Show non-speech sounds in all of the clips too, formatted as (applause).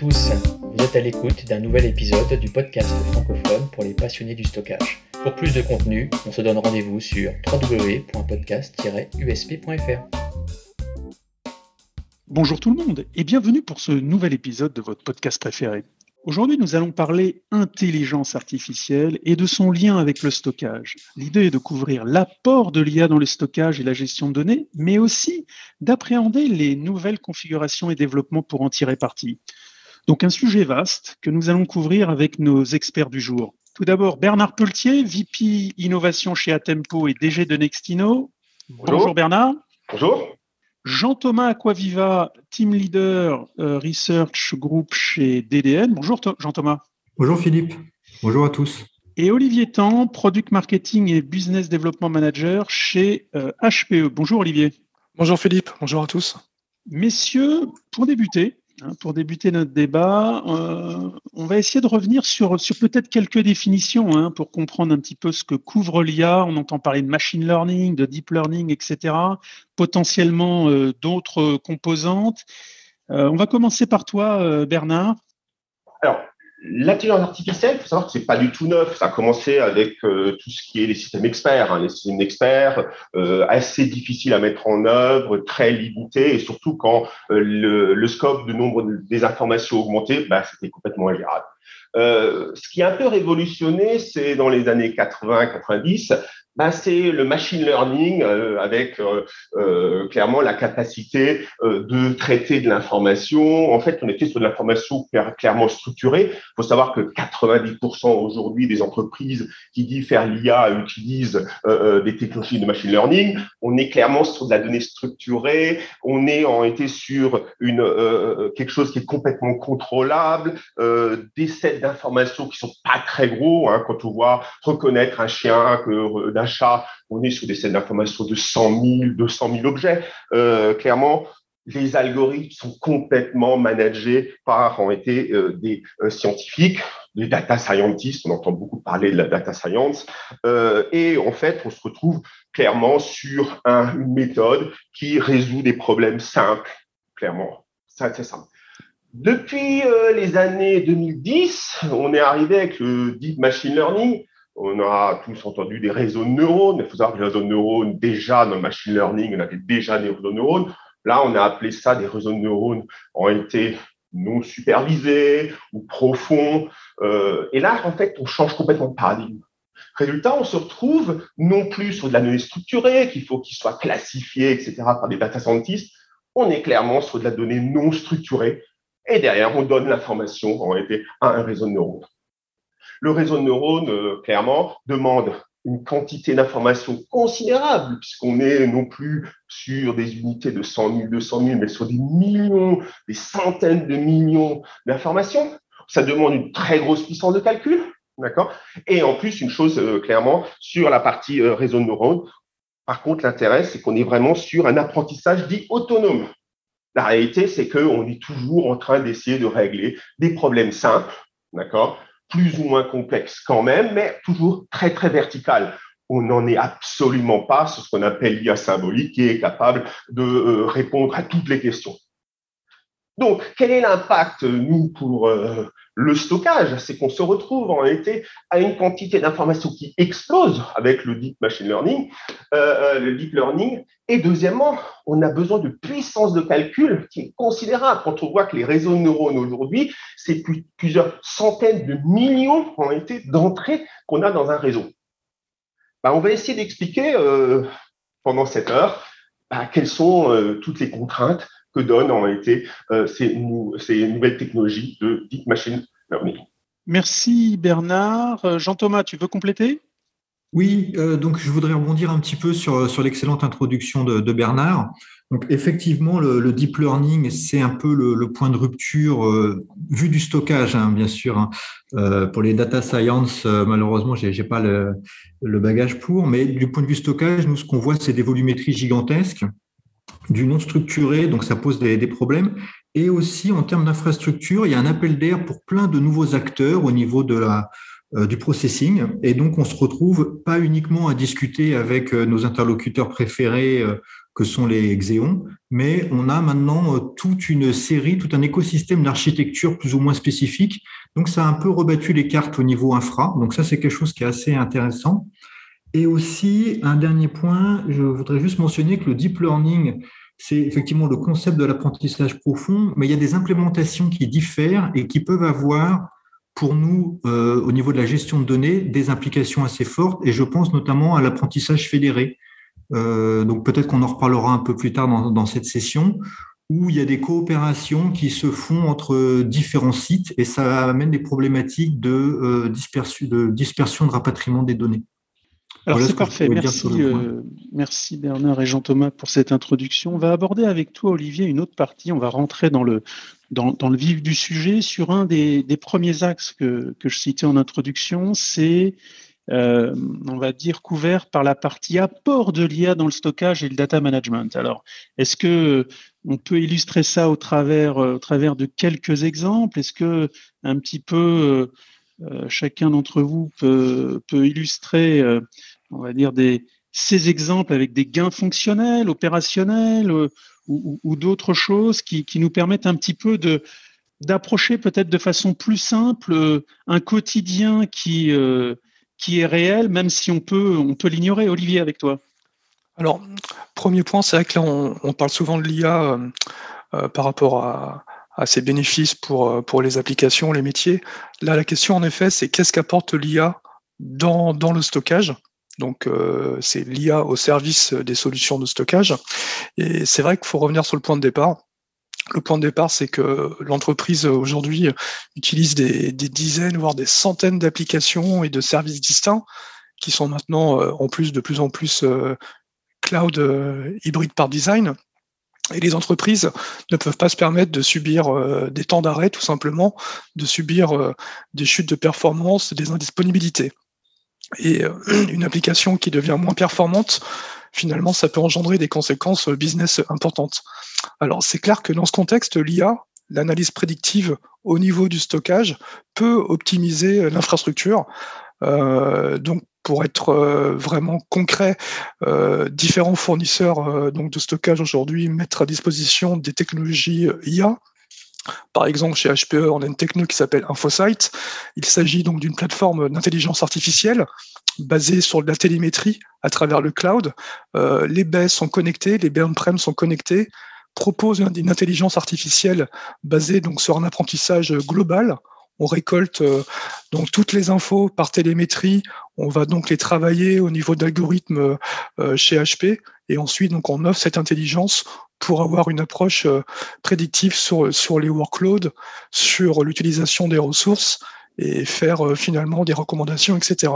vous êtes à l'écoute d'un nouvel épisode du podcast francophone pour les passionnés du stockage. Pour plus de contenu, on se donne rendez-vous sur www.podcast-usp.fr. Bonjour tout le monde et bienvenue pour ce nouvel épisode de votre podcast préféré. Aujourd'hui, nous allons parler intelligence artificielle et de son lien avec le stockage. L'idée est de couvrir l'apport de l'IA dans le stockage et la gestion de données, mais aussi d'appréhender les nouvelles configurations et développements pour en tirer parti. Donc un sujet vaste que nous allons couvrir avec nos experts du jour. Tout d'abord, Bernard Pelletier, VP Innovation chez Atempo et DG de Nextino. Bonjour Bernard. Bonjour. Jean-Thomas Aquaviva, Team Leader euh, Research Group chez DDN. Bonjour Jean-Thomas. Bonjour Philippe. Bonjour à tous. Et Olivier Tan, Product Marketing et Business Development Manager chez HPE. Euh, Bonjour Olivier. Bonjour Philippe. Bonjour à tous. Messieurs, pour débuter, pour débuter notre débat, euh, on va essayer de revenir sur, sur peut-être quelques définitions hein, pour comprendre un petit peu ce que couvre l'IA. On entend parler de machine learning, de deep learning, etc. Potentiellement euh, d'autres composantes. Euh, on va commencer par toi, Bernard. Alors, L'intelligence artificielle, il faut savoir que c'est pas du tout neuf. Ça a commencé avec euh, tout ce qui est les systèmes experts, hein, les systèmes experts euh, assez difficiles à mettre en œuvre, très limités, et surtout quand euh, le, le, scope de nombre des informations augmentait, bah, c'était complètement ingérable. Euh, ce qui a un peu révolutionné, c'est dans les années 80-90, ben, c'est le machine learning euh, avec euh, euh, clairement la capacité de traiter de l'information. En fait, on était sur de l'information clairement structurée. Il faut savoir que 90% aujourd'hui des entreprises qui disent faire l'IA utilisent des technologies de machine learning. On est clairement sur de la donnée structurée. On est en été sur une quelque chose qui est complètement contrôlable, des sets d'informations qui sont pas très gros. Hein, quand on voit reconnaître un chien que d'un on est sur des scènes d'information de 100 000, 200 000 objets. Euh, clairement, les algorithmes sont complètement managés par en été euh, des euh, scientifiques, des data scientists. On entend beaucoup parler de la data science. et en fait, on se retrouve clairement sur une méthode qui résout des problèmes simples. Clairement, c'est simple. Depuis les années 2010, on est arrivé avec le deep machine learning on a tous entendu des réseaux de neurones. Il faut savoir que les réseaux de neurones, déjà dans le machine learning, on avait déjà des réseaux de neurones. Là, on a appelé ça des réseaux de neurones ont été non supervisés ou profonds. Euh, et là, en fait, on change complètement de paradigme. Résultat, on se retrouve non plus sur de la donnée structurée, qu'il faut qu'il soit classifié, etc., par des data scientists. On est clairement sur de la donnée non structurée. Et derrière, on donne l'information en à un réseau de neurones. Le réseau de neurones, euh, clairement, demande une quantité d'informations considérable, puisqu'on est non plus sur des unités de 100 000, 200 000, mais sur des millions, des centaines de millions d'informations. Ça demande une très grosse puissance de calcul, d'accord? Et en plus, une chose euh, clairement sur la partie euh, réseau de neurones. Par contre, l'intérêt, c'est qu'on est vraiment sur un apprentissage dit autonome. La réalité, c'est qu'on est toujours en train d'essayer de régler des problèmes simples, d'accord? Plus ou moins complexe quand même, mais toujours très, très vertical. On n'en est absolument pas sur ce qu'on appelle l'IA symbolique qui est capable de euh, répondre à toutes les questions. Donc, quel est l'impact, nous, pour euh, le stockage C'est qu'on se retrouve en été à une quantité d'informations qui explose avec le deep machine learning, euh, euh, le deep learning. Et deuxièmement, on a besoin de puissance de calcul qui est considérable. Quand on voit que les réseaux de neurones aujourd'hui, c'est plusieurs centaines de millions en été d'entrées qu'on a dans un réseau. Bah, on va essayer d'expliquer pendant cette heure bah, quelles sont toutes les contraintes que donnent en réalité euh, ces, nouvelles technologies de deep machine learning. Merci Bernard. Euh, Jean-Thomas, tu veux compléter? Oui, euh, donc je voudrais rebondir un petit peu sur, sur l'excellente introduction de, Bernard. Donc effectivement, le, deep learning, c'est un peu le, point de rupture vu du stockage, hein, bien sûr. Hein. pour les data science, malheureusement, j'ai n'ai pas le, le, bagage pour, mais du point de vue stockage, nous, ce qu'on voit, c'est des volumétries gigantesques du non structuré, donc ça pose des, problèmes. Et aussi, en termes d'infrastructure, il y a un appel d'air pour plein de nouveaux acteurs au niveau de la, euh, du processing. Et donc, on se retrouve pas uniquement à discuter avec euh, nos interlocuteurs préférés, euh, que sont les Xeon, mais on a maintenant toute une série, tout un écosystème d'architecture plus ou moins spécifique. Donc, ça a un peu rebattu les cartes au niveau infra. Donc, ça, c'est quelque chose qui est assez intéressant. Et aussi, un dernier point, je voudrais juste mentionner que le deep learning, c'est effectivement le concept de l'apprentissage profond, mais il y a des implémentations qui diffèrent et qui peuvent avoir pour nous, euh, au niveau de la gestion de données, des implications assez fortes, et je pense notamment à l'apprentissage fédéré. Euh, donc peut-être qu'on en reparlera un peu plus tard dans, cette session, où il y a des coopérations qui se font entre différents sites, et ça amène des problématiques de, euh, dispersion, de dispersion, de rapatriement des données. Alors c'est parfait, merci, merci Bernard et Jean-Thomas pour cette introduction. On va aborder avec toi Olivier une autre partie, on va rentrer dans le, dans, le vif du sujet sur un des, premiers axes que, je citais en introduction, c'est, euh, on va dire, couvert par la partie apport de l'IA dans le stockage et le data management. Alors, est-ce que on peut illustrer ça au travers, au travers de quelques exemples? Est-ce que un petit peu euh, chacun d'entre vous peut, peut illustrer, euh, on va dire, ces exemples avec des gains fonctionnels, opérationnels ou, d'autres choses qui, nous permettent un petit peu d'approcher peut-être de façon plus simple euh, un quotidien qui, euh, qui est réel, même si on peut, on peut l'ignorer. Olivier, avec toi. Alors, premier point, c'est vrai que là, on, parle souvent de l'IA euh, par rapport à, ses bénéfices pour, les applications, les métiers. Là, la question, en effet, c'est qu'est-ce qu'apporte l'IA dans le stockage? Donc, euh, c'est l'IA au service des solutions de stockage. Et c'est vrai qu'il faut revenir sur le point de départ. Le point de départ, c'est que l'entreprise aujourd'hui utilise des, dizaines, voire des centaines d'applications et de services distincts qui sont maintenant euh, en plus de plus en plus euh, cloud hybride par design. Et les entreprises ne peuvent pas se permettre de subir des temps d'arrêt, tout simplement, de subir des chutes de performance, des indisponibilités et euh, (clears throat) une application qui devient moins performante, finalement, ça peut engendrer des conséquences business importantes. Alors, c'est clair que dans ce contexte, l'IA, l'analyse prédictive au niveau du stockage, peut optimiser l'infrastructure. Euh, donc, pour être euh, vraiment concret, différents fournisseurs donc de stockage aujourd'hui mettent à disposition des technologies IA par exemple, chez HPE, on a une techno qui s'appelle InfoSight. Il s'agit donc d'une plateforme d'intelligence artificielle basée sur la télémétrie à travers le cloud. Euh, les baies sont connectées, les baies on-prem sont connectées, proposent une intelligence artificielle basée donc sur un apprentissage global. On récolte euh, donc toutes les infos par télémétrie. On va donc les travailler au niveau d'algorithmes euh, chez HP et ensuite donc on offre cette intelligence pour avoir une approche euh, prédictive sur, sur les workloads, sur l'utilisation des ressources et faire euh, finalement des recommandations, etc.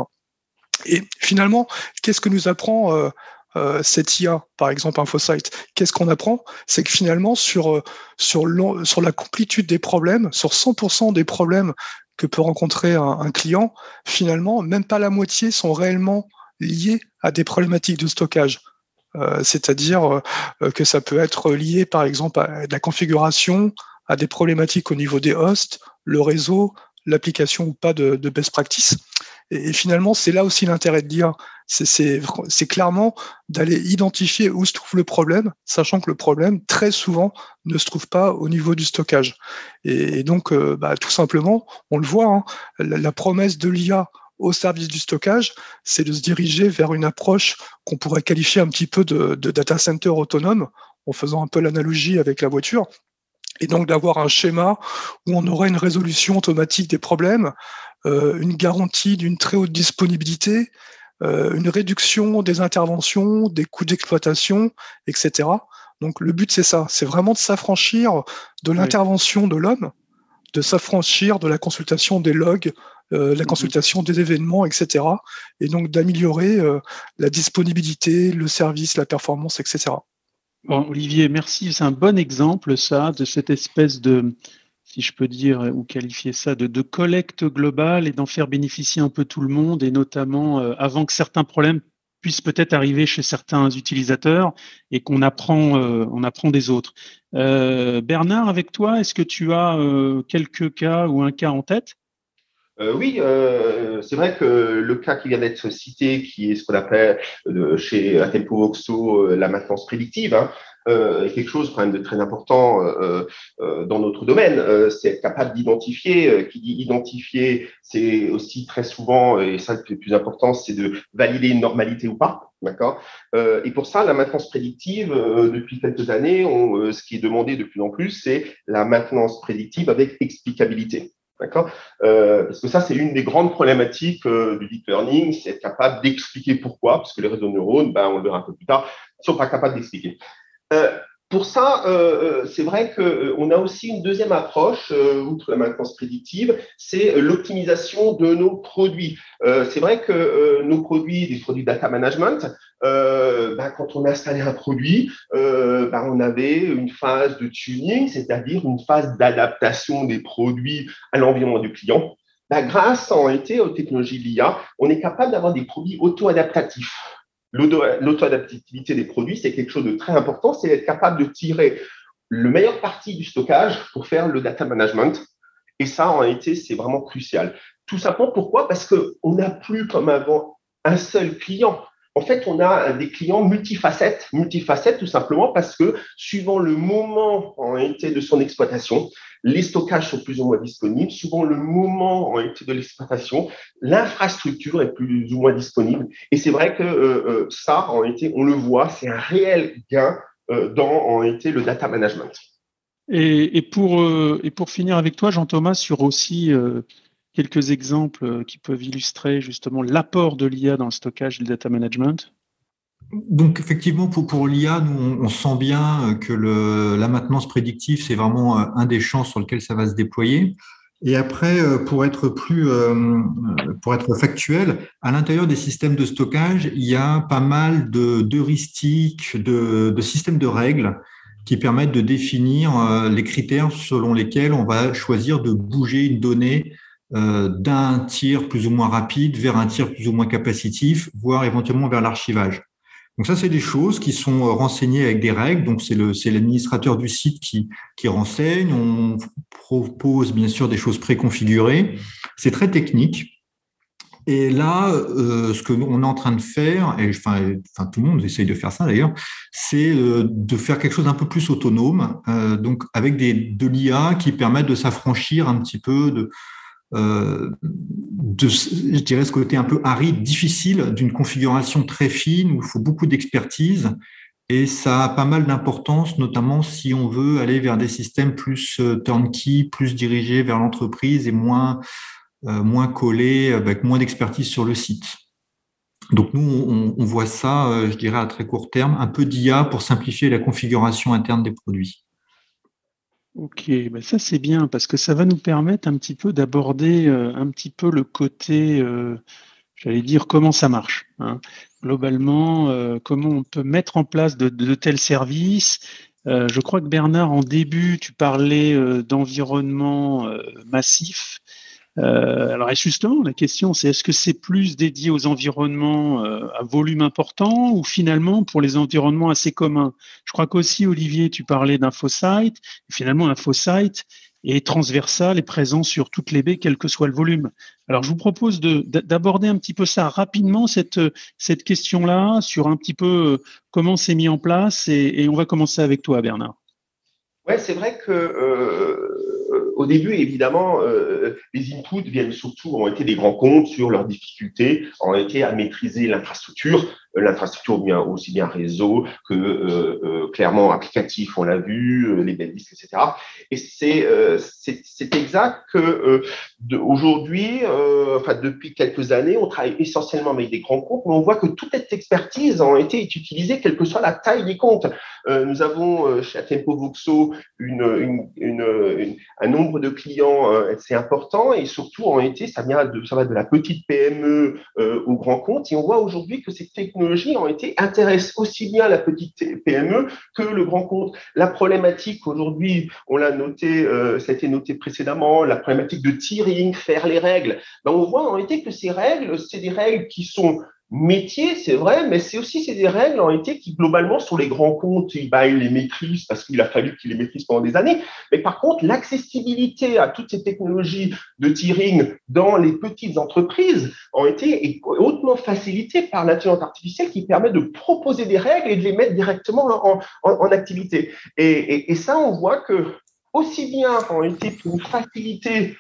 Et finalement, qu'est-ce que nous apprend euh, cette IA, par exemple InfoSight Qu'est-ce qu'on apprend? C'est que finalement, sur, sur la complétude des problèmes, sur 100% des problèmes que peut rencontrer un, client, finalement, même pas la moitié sont réellement liés à des problématiques de stockage. Euh, c'est-à-dire euh, que ça peut être lié par exemple à la configuration, à des problématiques au niveau des hosts, le réseau, l'application ou pas de, best practice. Et, finalement, c'est là aussi l'intérêt de l'IA. C'est clairement d'aller identifier où se trouve le problème, sachant que le problème, très souvent, ne se trouve pas au niveau du stockage. Et, donc, euh, bah, tout simplement, on le voit, hein, la, promesse de l'IA au service du stockage, c'est de se diriger vers une approche qu'on pourrait qualifier un petit peu de, data center autonome, en faisant un peu l'analogie avec la voiture, et donc d'avoir un schéma où on aurait une résolution automatique des problèmes, euh, une garantie d'une très haute disponibilité, euh, une réduction des interventions, des coûts d'exploitation, etc. Donc le but c'est ça, c'est vraiment de s'affranchir de l'intervention de l'homme, de s'affranchir de la consultation des logs, euh, la mhm. consultation des événements, etc. Et donc d'améliorer la disponibilité, le service, la performance, etc. Olivier, merci. C'est un bon exemple, ça, de cette espèce de, si je peux dire ou qualifier ça, de, collecte globale et d'en faire bénéficier un peu tout le monde, et notamment euh, avant que certains problèmes puissent peut-être arriver chez certains utilisateurs et qu'on apprend, on apprend des autres. Bernard, avec toi, est-ce que tu as quelques cas ou un cas en tête? Oui, c'est vrai que le cas qui vient d'être cité, qui est ce qu'on appelle chez Atempo Voxo la maintenance prédictive, hein, euh, quelque chose quand même de très important euh, euh, dans notre domaine, euh, c'est être capable d'identifier. Euh, qui dit identifier, c'est aussi très souvent, et ça le plus important, c'est de valider une normalité ou pas. D'accord? Et pour ça, la maintenance prédictive, depuis quelques années, ce qui est demandé de plus en plus, c'est la maintenance prédictive avec explicabilité. D'accord? Euh, Parce que ça, c'est une des grandes problématiques euh, du deep learning, c'est être capable d'expliquer pourquoi, parce que les réseaux de neurones, ben, on le verra un peu plus tard, ne sont pas capables d'expliquer. Euh, pour ça, euh, euh, c'est vrai qu'on a aussi une deuxième approche, outre la maintenance prédictive, c'est l'optimisation de nos produits. c'est vrai que nos produits, des produits data management, ben, quand on installait un produit, ben, on avait une phase de tuning, c'est-à-dire une phase d'adaptation des produits à l'environnement du client. Ben, grâce en été aux technologies de l'IA, on est capable d'avoir des produits auto-adaptatifs l'auto-adaptivité des produits, c'est quelque chose de très important, c'est être capable de tirer le meilleur parti du stockage pour faire le data management. Et ça, en réalité, c'est vraiment crucial. Tout simplement, pourquoi? Parce qu'on n'a plus comme avant un seul client. En fait, on a des clients multifacettes, multifacettes tout simplement parce que suivant le moment en réalité de son exploitation, les stockages sont plus ou moins disponibles. Souvent, le moment en été de l'exploitation, l'infrastructure est plus ou moins disponible. Et c'est vrai que euh, euh, ça, en été, on le voit, c'est un réel gain euh, dans en été le data management. Et, et pour, et pour finir avec toi, Jean-Thomas, sur aussi quelques exemples qui peuvent illustrer justement l'apport de l'IA dans le stockage et le data management? Donc effectivement, pour, l'IA, nous, on, sent bien euh, que la maintenance prédictive, c'est vraiment euh, un des champs sur lequel ça va se déployer. Et après, euh, pour être plus, factuel, à l'intérieur des systèmes de stockage, il y a pas mal d'heuristiques, de systèmes de règles qui permettent de définir les critères selon lesquels on va choisir de bouger une donnée d'un tir plus ou moins rapide vers un tir plus ou moins capacitif, voire éventuellement vers l'archivage. Donc ça, c'est des choses qui sont euh, renseignées avec des règles. Donc c'est l'administrateur du site qui qui renseigne. On propose bien sûr des choses préconfigurées. C'est très technique. Et là, euh, ce que on est en train de faire, et enfin, enfin tout le monde essaye de faire ça d'ailleurs, c'est euh, de faire quelque chose d'un peu plus autonome, euh, donc avec des de l'IA qui permettent de s'affranchir un petit peu de euh, de, je dirais, ce côté un peu aride, difficile d'une configuration très fine où il faut beaucoup d'expertise. Et ça a pas mal d'importance, notamment si on veut aller vers des systèmes plus euh, turnkey, plus dirigés vers l'entreprise et moins, euh, moins collés, avec moins d'expertise sur le site. Donc nous, on voit ça, je dirais, à très court terme, un peu d'IA pour simplifier la configuration interne des produits. Ok, ben ça c'est bien parce que ça va nous permettre un petit peu d'aborder euh, un petit peu le côté, euh, j'allais dire, comment ça marche. Hein. Globalement, euh, comment on peut mettre en place de, de tels services. je crois que Bernard, en début, tu parlais d'environnement massif. Euh, alors, justement, la question, c'est est-ce que c'est plus dédié aux environnements euh, à volume important ou finalement pour les environnements assez communs? Je crois qu'aussi, Olivier, tu parlais d'infosite. Finalement, l'infosite est transversal et présent sur toutes les baies, quel que soit le volume. Alors, je vous propose d'aborder un petit peu ça rapidement, cette, cette question-là, sur un petit peu euh, comment c'est mis en place. Et, et, on va commencer avec toi, Bernard. Ouais, c'est vrai que euh, au début, évidemment, euh, les inputs viennent surtout, ont été des grands comptes sur leurs difficultés, ont été à maîtriser l'infrastructure, l'infrastructure bien aussi bien réseau que euh, euh, clairement applicatif, on l'a vu, euh, les belles disques, etc. Et c'est c'est exact que aujourd'hui, enfin depuis quelques années, on travaille essentiellement avec des grands comptes, mais on voit que toute cette expertise a été utilisée, quelle que soit la taille des comptes. nous avons chez Tempo Voxo une, une, une, un nombre de clients assez important et surtout en été, ça vient de ça va de la petite PME au grand compte et on voit aujourd'hui que ces technologies ont été intéressent aussi bien la petite PME que le grand compte. La problématique aujourd'hui, on l'a noté, euh, ça a été noté précédemment, la problématique de tiering, faire les règles. Ben, on voit en réalité que ces règles, c'est des règles qui sont métier, c'est vrai, mais c'est aussi c'est des règles en été qui globalement sur les grands comptes, bah, ils les maîtrisent parce qu'il a fallu qu'ils les maîtrisent pendant des années. Mais par contre, l'accessibilité à toutes ces technologies de tiering dans les petites entreprises ont été hautement facilitée par l'intelligence artificielle qui permet de proposer des règles et de les mettre directement en, en, activité. Et, ça, on voit que aussi bien en été pour faciliter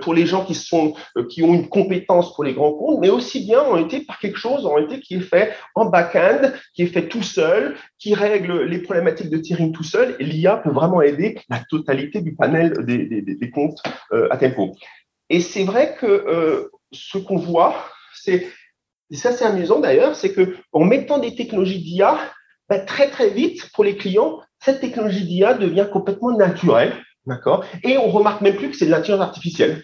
pour les gens qui sont euh, qui ont une compétence pour les grands comptes, mais aussi bien ont été par quelque chose ont été qui est fait en back-end, qui est fait tout seul, qui règle les problématiques de tiering tout seul. L'IA peut vraiment aider la totalité du panel des, des, comptes euh, à tempo. Et c'est vrai que ce qu'on voit, c'est et ça c'est amusant d'ailleurs, c'est que en mettant des technologies d'IA, ben, très très vite pour les clients, cette technologie d'IA devient complètement naturelle D'accord. Et on remarque même plus que c'est de l'intelligence artificielle.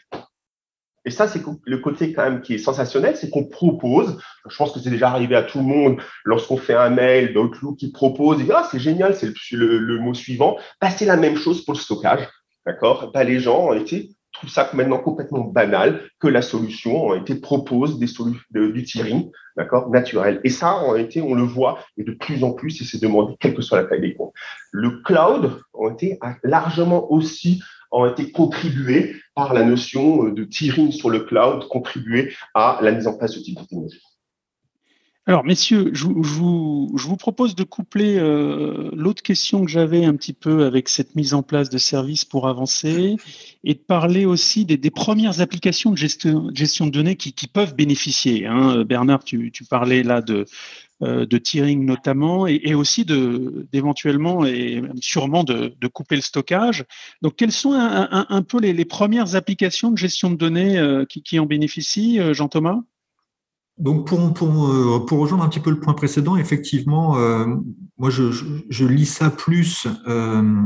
Et ça, c'est le côté quand même qui est sensationnel, c'est qu'on propose, je pense que c'est déjà arrivé à tout le monde, lorsqu'on fait un mail d'Outlook qui propose, et ah, c'est génial, c'est le, mot suivant, bah, c'est la même chose pour le stockage. D'accord. Bah, Les gens ont été trouve ça maintenant complètement banal que la solution en été propose des solutions du tiering, d'accord, naturel. Et ça, en été, on le voit et de plus en plus, et c'est demandé quelle que soit la taille des comptes. Le cloud ont été largement aussi ont été contribué par la notion de tiering sur le cloud, contribué à la mise en place de type de technologie. Alors, messieurs, je, vous, propose de coupler euh, l'autre question que j'avais un petit peu avec cette mise en place de services pour avancer et de parler aussi des, premières applications de gestion, de données qui, peuvent bénéficier. Hein. Bernard, tu, parlais là de, euh, de tiering notamment et, aussi d'éventuellement et sûrement de, couper le stockage. Donc, quelles sont un, peu les, premières applications de gestion de données euh, qui, qui en bénéficient, Jean-Thomas? Donc pour, pour, euh, pour, rejoindre un petit peu le point précédent, effectivement, euh, moi je, lis ça plus euh,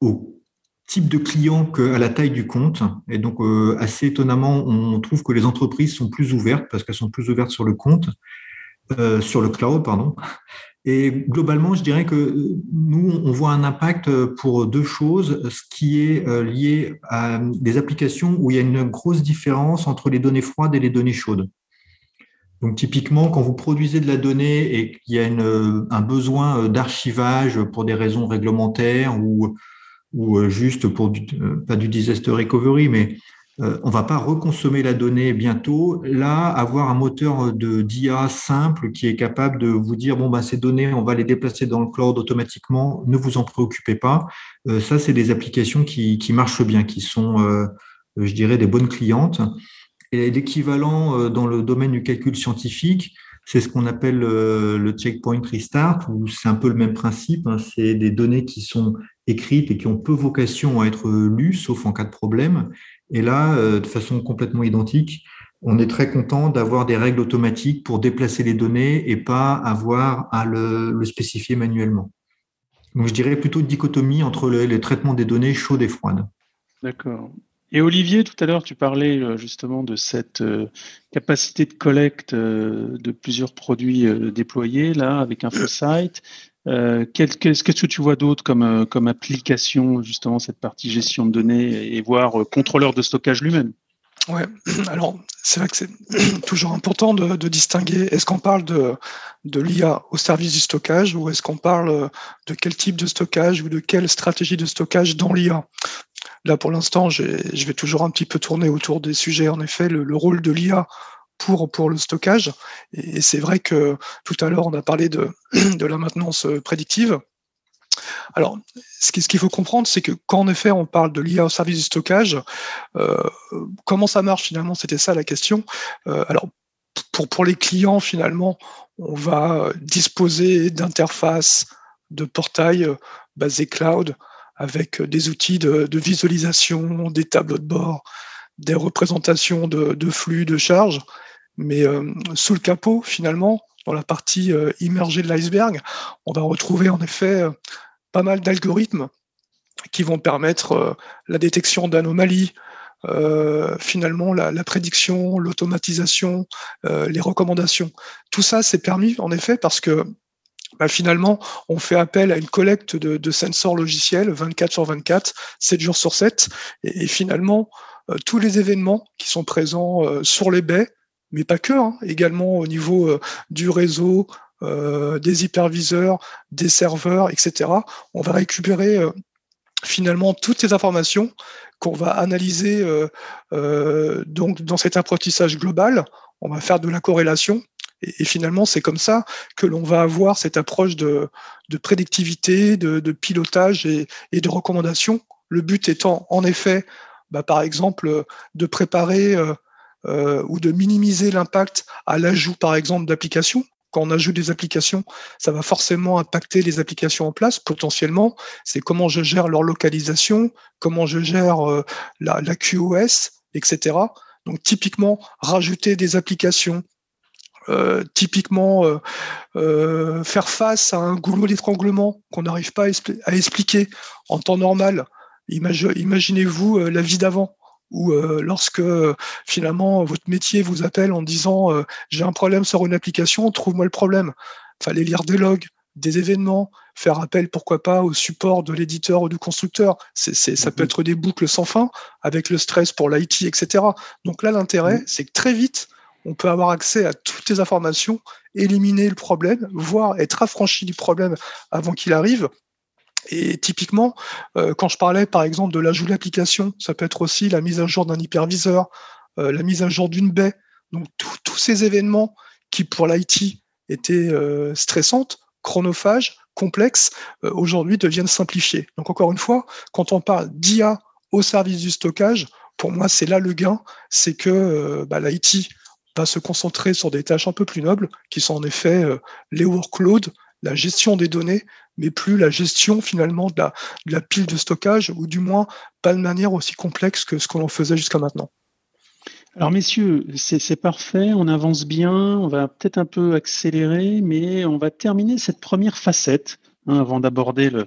au type de client qu'à la taille du compte. Et donc assez étonnamment, on trouve que les entreprises sont plus ouvertes parce qu'elles sont plus ouvertes sur le compte, sur le cloud, pardon. Et globalement, je dirais que nous, on voit un impact pour deux choses, ce qui est lié à des applications où il y a une grosse différence entre les données froides et les données chaudes. Donc typiquement, quand vous produisez de la donnée et qu'il y a un besoin euh, d'archivage pour des raisons réglementaires ou, euh, juste pour du, euh, pas du disaster recovery, mais on va pas reconsommer la donnée bientôt. Là, avoir un moteur de d'IA simple qui est capable de vous dire bon bah ces données, on va les déplacer dans le cloud automatiquement, ne vous en préoccupez pas. ça, c'est des applications qui, qui marchent bien, qui sont, je dirais, des bonnes clientes. Et l'équivalent euh, dans le domaine du calcul scientifique, c'est ce qu'on appelle euh, le checkpoint restart, où c'est un peu le même principe. Hein. C'est des données qui sont écrites et qui ont peu vocation à être lues, sauf en cas de problème. Et là, euh, de façon complètement identique, on est très content d'avoir des règles automatiques pour déplacer les données et pas avoir à le, spécifier manuellement. Donc, je dirais plutôt une dichotomie entre les traitements des données chaudes et froides. D'accord. Et Olivier, tout à l'heure, tu parlais euh, justement de cette euh, capacité de collecte euh, de plusieurs produits déployés là avec InfoSight. Qu'est-ce que tu vois d'autre comme, comme application, justement, cette partie gestion de données et voire contrôleur de stockage lui-même? Ouais, (clears throat) alors c'est vrai que c'est (clears throat) toujours important de, distinguer est-ce qu'on parle de, de l'IA au service du stockage ou est-ce qu'on parle de quel type de stockage ou de quelle stratégie de stockage dans l'IA. Là, pour l'instant, je vais toujours un petit peu tourner autour des sujets, en effet, le, rôle de l'IA pour, pour le stockage. Et, c'est vrai que tout à l'heure, on a parlé de, (clears throat) de la maintenance prédictive. Alors, ce qu'il faut comprendre, c'est que quand en effet on parle de l'IA au service du stockage, euh, comment ça marche finalement? C'était ça la question. Euh, alors, pour, les clients, finalement, on va disposer d'interfaces, de portails euh, basés cloud avec euh, des outils de, visualisation, des tableaux de bord, des représentations de, flux, de charges. Mais euh, sous le capot, finalement, dans la partie euh, immergée de l'iceberg, on va retrouver en effet pas mal d'algorithmes qui vont permettre la détection d'anomalies, finalement la, prédiction, l'automatisation, les recommandations. Tout ça, c'est permis en effet parce que bah, finalement, on fait appel à une collecte de, sensors logiciels 24 sur 24, 7 jours sur 7. Et, finalement, euh, tous les événements qui sont présents euh, sur les baies, mais pas que, hein, également au niveau euh, du réseau, euh, des hyperviseurs, des serveurs, etc. On va récupérer finalement toutes ces informations qu'on va analyser donc dans cet apprentissage global. On va faire de la corrélation et, finalement, c'est comme ça que l'on va avoir cette approche de, prédictivité, de, pilotage et, de recommandation. Le but étant, en effet, bah, par exemple, de préparer euh, ou de minimiser l'impact à l'ajout, par exemple, d'applications. Quand on ajoute des applications, ça va forcément impacter les applications en place potentiellement. C'est comment je gère leur localisation, comment je gère euh, la, QoS, etc. Donc typiquement, rajouter des applications, euh, typiquement faire face à un goulot d'étranglement qu'on n'arrive pas à, expliquer en temps normal. Imaginez-vous la vie d'avant ou lorsque finalement votre métier vous appelle en disant j'ai un problème sur une application, trouve-moi le problème. Fallait lire des logs, des événements, faire appel pourquoi pas au support de l'éditeur ou du constructeur. C'est, ça peut mhm. être des boucles sans fin avec le stress pour l'IT, etc. Donc là, l'intérêt, mhm. c'est que très vite, on peut avoir accès à toutes les informations, éliminer le problème, voire être affranchi du problème avant qu'il arrive. Et typiquement, euh, quand je parlais par exemple de l'ajout d'application, ça peut être aussi la mise à jour d'un hyperviseur, euh, la mise à jour d'une baie. Donc tous ces événements qui pour l'IT étaient euh, stressantes, chronophages, complexes, aujourd'hui deviennent simplifiés. Donc encore une fois, quand on parle d'IA au service du stockage, pour moi c'est là le gain, c'est que bah, l'IT va se concentrer sur des tâches un peu plus nobles, qui sont en effet euh, les workloads, la gestion des données, mais plus la gestion finalement de la, pile de stockage, ou du moins pas de manière aussi complexe que ce que l'on faisait jusqu'à maintenant. Alors messieurs, c'est parfait, on avance bien, on va peut-être un peu accélérer, mais on va terminer cette première facette hein, avant d'aborder le,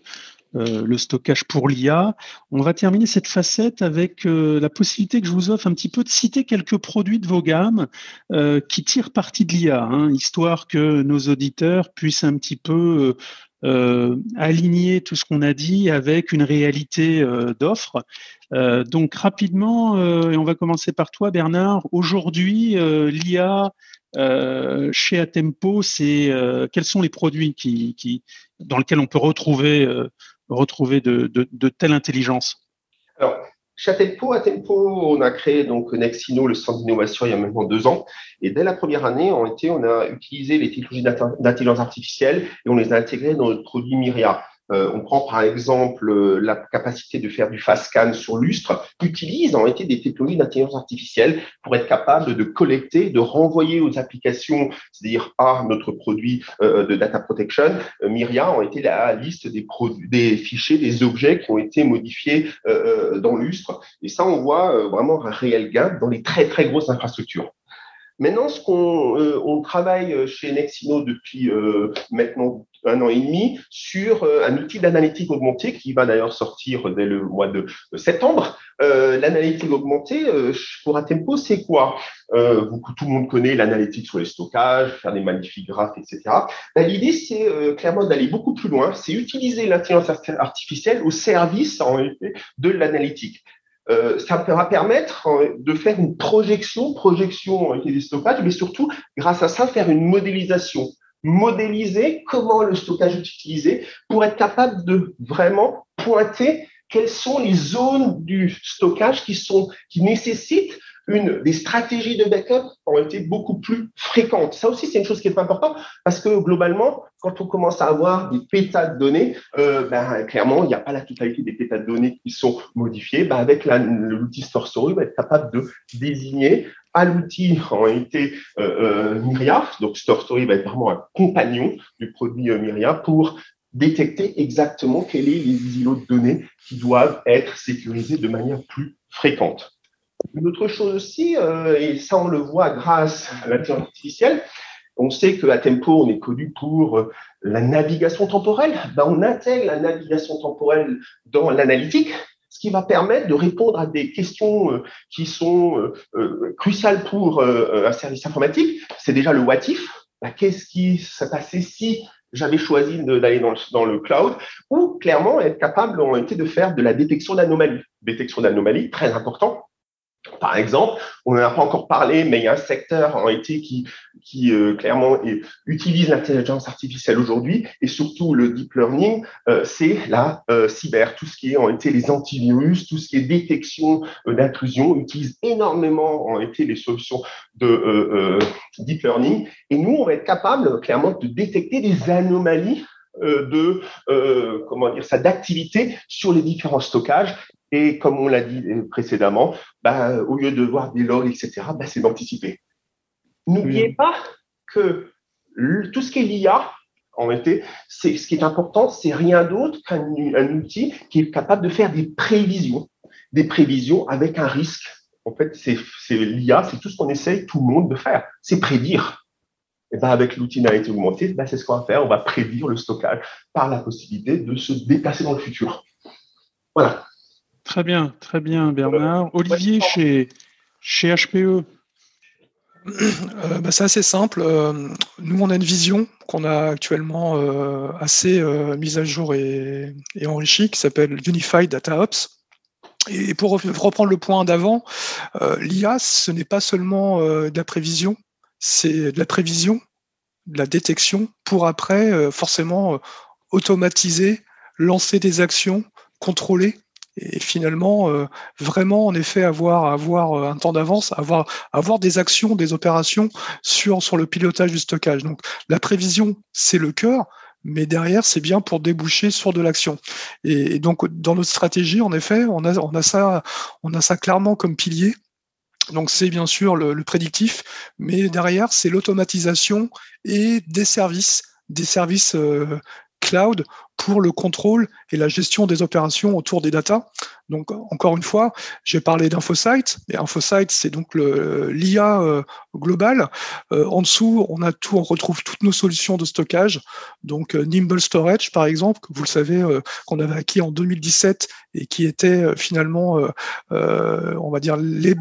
euh, stockage pour l'IA. On va terminer cette facette avec euh, la possibilité que je vous offre un petit peu de citer quelques produits de vos gammes euh, qui tirent parti de l'IA, hein, histoire que nos auditeurs puissent un petit peu aligner tout ce qu'on a dit avec une réalité d'offre. donc rapidement, et on va commencer par toi Bernard. Aujourd'hui, l'IA chez Atempo, c'est quels sont les produits dans lesquels on peut retrouver de, telle intelligence chez Atempo, on a créé donc Nexino, le centre d'innovation, il y a maintenant deux ans. Et dès la première année, on, été, on a utilisé les technologies d'intelligence artificielle et on les a intégrées dans notre produit Myria. Euh, on prend par exemple euh, la capacité de faire du fast scan sur lustre, utilise en été des technologies d'intelligence artificielle pour être capable de collecter, de renvoyer aux applications, c'est-à-dire à notre produit euh, de data protection, Myria ont été la liste des, des fichiers, des objets qui ont été modifiés dans lustre. Et ça, on voit vraiment un réel gain dans les très très grosses infrastructures. Maintenant, ce qu'on on travaille chez Nexino depuis maintenant un an et demi sur euh, un outil d'analytique augmentée qui va d'ailleurs sortir dès le mois de septembre. Euh, l'analytique augmentée euh, pour Atempo, c'est quoi? Tout le monde connaît l'analytique sur les stockages, faire des magnifiques graphes, etc. Ben, l'idée, c'est clairement d'aller beaucoup plus loin. C'est utiliser l'intelligence artificielle au service en de l'analytique. ça va permettre de faire une projection, projection des stockages, mais surtout, grâce à ça, faire une modélisation modéliser comment le stockage est utilisé pour être capable de vraiment pointer quelles sont les zones du stockage qui sont qui nécessitent une des stratégies de backup ont été beaucoup plus fréquentes. Ça aussi, c'est une chose qui est importante parce que globalement, quand on commence à avoir des pétas de données, euh, ben, clairement, il n'y a pas la totalité des pétas de données qui sont modifiées. Ben, avec l'outil StoreStory, on va être capable de désigner à l'outil en réalité euh, euh, Myria. Donc StoreStory va être vraiment un compagnon du produit euh, Myria pour détecter exactement quels est les îlots de données qui doivent être sécurisés de manière plus fréquente. Une autre chose aussi, et ça on le voit grâce à l'intelligence artificielle, on sait qu'à Tempo, on est connu pour la navigation temporelle. Ben, on intègre la navigation temporelle dans l'analytique ce qui va permettre de répondre à des questions euh, qui sont euh, euh, cruciales pour un service informatique. C'est déjà le what if. Bah, qu'est-ce qui s'est passé si j'avais choisi d'aller dans, le cloud ou clairement être capable en été de faire de la détection d'anomalies. Détection d'anomalies, très important. Par exemple, on n'en a pas encore parlé, mais il y a un secteur en été qui, qui euh, clairement utilise l'intelligence artificielle aujourd'hui et surtout le deep learning, euh, c'est la euh, cyber, tout ce qui est en été les antivirus, tout ce qui est détection d'intrusion, utilise énormément en été les solutions de deep learning. Et nous, on va être capable clairement de détecter des anomalies de comment dire ça d'activité sur les différents stockages et comme on l'a dit précédemment, bah, au lieu de voir des logs, etc., bah, c'est d'anticiper. N'oubliez pas que tout ce qui est l'IA, en réalité, c'est ce qui est important, c'est rien d'autre qu'un outil qui est capable de faire des prévisions, des prévisions avec un risque. En fait, c'est l'IA, c'est tout ce qu'on essaye tout le monde de faire, c'est prédire. Et ben avec l'outil d'analyse augmentée, ben c'est ce qu'on va faire. On va prédire le stockage par la possibilité de se déplacer dans le futur. Voilà. Très bien, très bien, Bernard. Olivier, chez, chez HPE euh, bah, c'est assez simple. Euh, nous, on a une vision qu'on a actuellement euh, assez mise à jour et, enrichie, qui s'appelle Unified Data Ops. Et pour reprendre le point d'avant, l'IA, ce n'est pas seulement de la prévision, c'est de la prévision, de la détection, pour après forcément automatiser, lancer des actions, contrôler et finalement euh, vraiment en effet avoir avoir euh, un temps d'avance, avoir avoir des actions, des opérations sur sur le pilotage du stockage. Donc la prévision c'est le cœur, mais derrière c'est bien pour déboucher sur de l'action. Et, donc dans notre stratégie en effet on a on a ça on a ça clairement comme pilier. Donc c'est bien sûr le, prédictif, mais derrière c'est l'automatisation et des services, des services euh, cloud pour le contrôle et la gestion des opérations autour des data. Donc, encore une fois, j'ai parlé d'InfoSight. Et InfoSight, c'est donc l'IA euh, global. Euh, en dessous, on a tout, on retrouve toutes nos solutions de stockage. Donc, euh, Nimble Storage, par exemple, que vous le savez, qu'on avait acquis en 2017 et qui était finalement, on va dire, les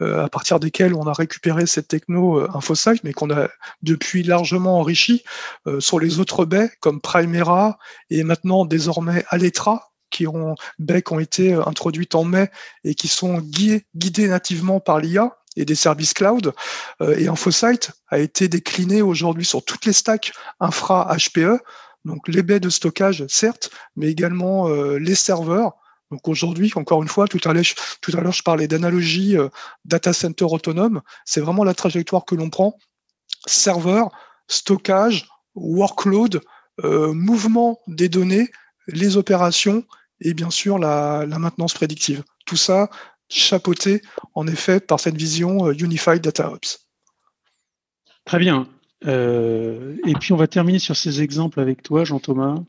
à partir desquels on a récupéré cette techno euh, InfoSight, mais qu'on a depuis largement enrichi euh, sur les autres baies comme Primera et maintenant désormais Aletra, qui ont baies qui ont été introduites en mai et qui sont guidées, guidées nativement par l'IA et des services cloud. et InfoSight a été décliné aujourd'hui sur toutes les stacks infra HPE, donc les baies de stockage certes, mais également les serveurs donc aujourd'hui, encore une fois, tout à l'heure, je parlais d'analogie euh, data center autonome. C'est vraiment la trajectoire que l'on prend. Serveur, stockage, workload, euh, mouvement des données, les opérations et bien sûr la, maintenance prédictive. Tout ça chapeauté en effet par cette vision euh, Unified Data Ops. Très bien. et puis on va terminer sur ces exemples avec toi, Jean-Thomas.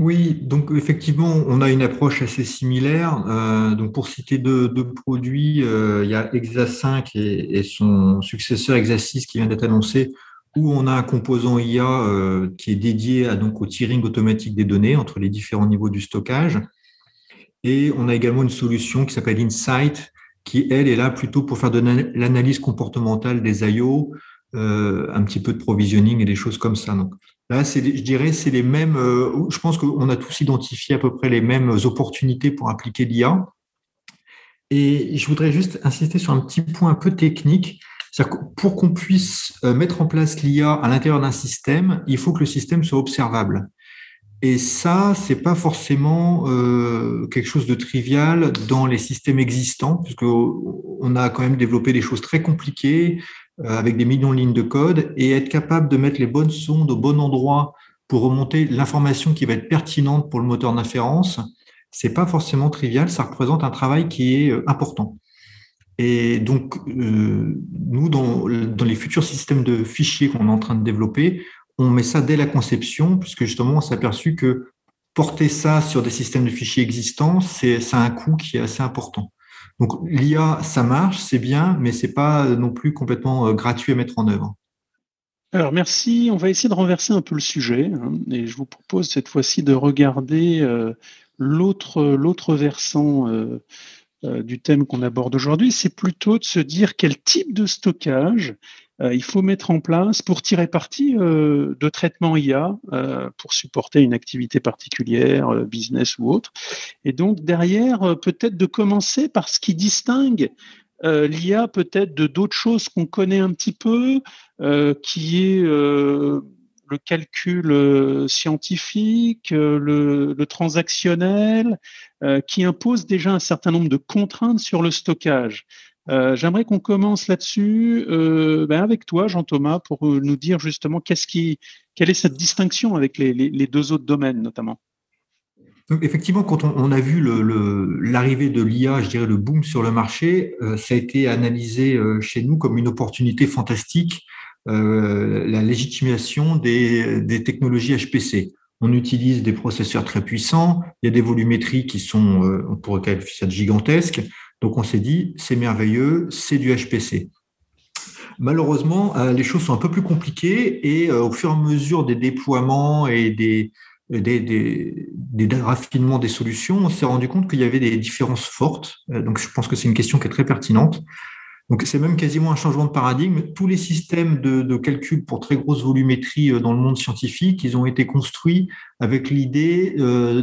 Oui, donc effectivement, on a une approche assez similaire. Euh, donc pour citer deux, produits, euh, il y a Exa 5 et, son successeur Exa 6 qui vient d'être annoncé, où on a un composant IA euh, qui est dédié au tiering automatique des données entre les différents niveaux du stockage. Et on a également une solution qui s'appelle Insight, qui, elle, est là plutôt pour faire de l'analyse comportementale des IO, un petit peu de provisioning et des choses comme ça. Là, je dirais, c'est les mêmes. Euh, je pense qu'on a tous identifié à peu près les mêmes opportunités pour appliquer l'IA. Et je voudrais juste insister sur un petit point un peu technique. pour qu'on puisse euh, mettre en place l'IA à l'intérieur d'un système, il faut que le système soit observable. Et ça, c'est pas forcément euh, quelque chose de trivial dans les systèmes existants, puisque on a quand même développé des choses très compliquées avec des millions de lignes de code et être capable de mettre les bonnes sondes au bon endroit pour remonter l'information qui va être pertinente pour le moteur d'inférence, c'est pas forcément trivial. Ça représente un travail qui est euh, important. Et donc, euh, nous, dans, les futurs systèmes de fichiers qu'on est en train de développer, on met ça dès la conception, puisque justement, on s'est aperçu que porter ça sur des systèmes de fichiers existants, c'est un coût qui est assez important. Donc l'IA, ça marche, c'est bien, mais c'est pas non plus complètement euh, gratuit à mettre en œuvre. Alors merci, on va essayer de renverser un peu le sujet hein, et je vous propose cette fois-ci de regarder euh, l'autre versant euh, du thème qu'on aborde aujourd'hui, c'est plutôt de se dire quel type de stockage euh, il faut mettre en place pour tirer parti euh, de traitements IA euh, pour supporter une activité particulière, business ou autre. Et donc derrière, peut-être de commencer par ce qui distingue l'IA peut-être de d'autres choses qu'on connaît un petit peu, qui est le calcul scientifique, le transactionnel, qui impose déjà un certain nombre de contraintes sur le stockage. Euh, j'aimerais qu'on commence là-dessus euh, ben avec toi, Jean-Thomas, pour euh, nous dire justement quelle est cette distinction avec les, deux autres domaines notamment. effectivement, quand on, a vu l'arrivée de l'IA, je dirais le boom sur le marché, ça a été analysé chez nous comme une opportunité fantastique, la légitimation des, des, technologies HPC. On utilise des processeurs très puissants, il y a des volumétries qui sont, on pourrait qualifier ça de gigantesques. Donc on s'est dit, c'est merveilleux, c'est du HPC. Malheureusement, euh, les choses sont un peu plus compliquées et euh, au fur et à mesure des déploiements et des, raffinements des solutions, on s'est rendu compte qu'il y avait des différences fortes. Euh, donc je pense que c'est une question qui est très pertinente. Donc c'est même quasiment un changement de paradigme. Tous les systèmes de, calcul pour très grosse volumétrie dans le monde scientifique, ils ont été construits avec l'idée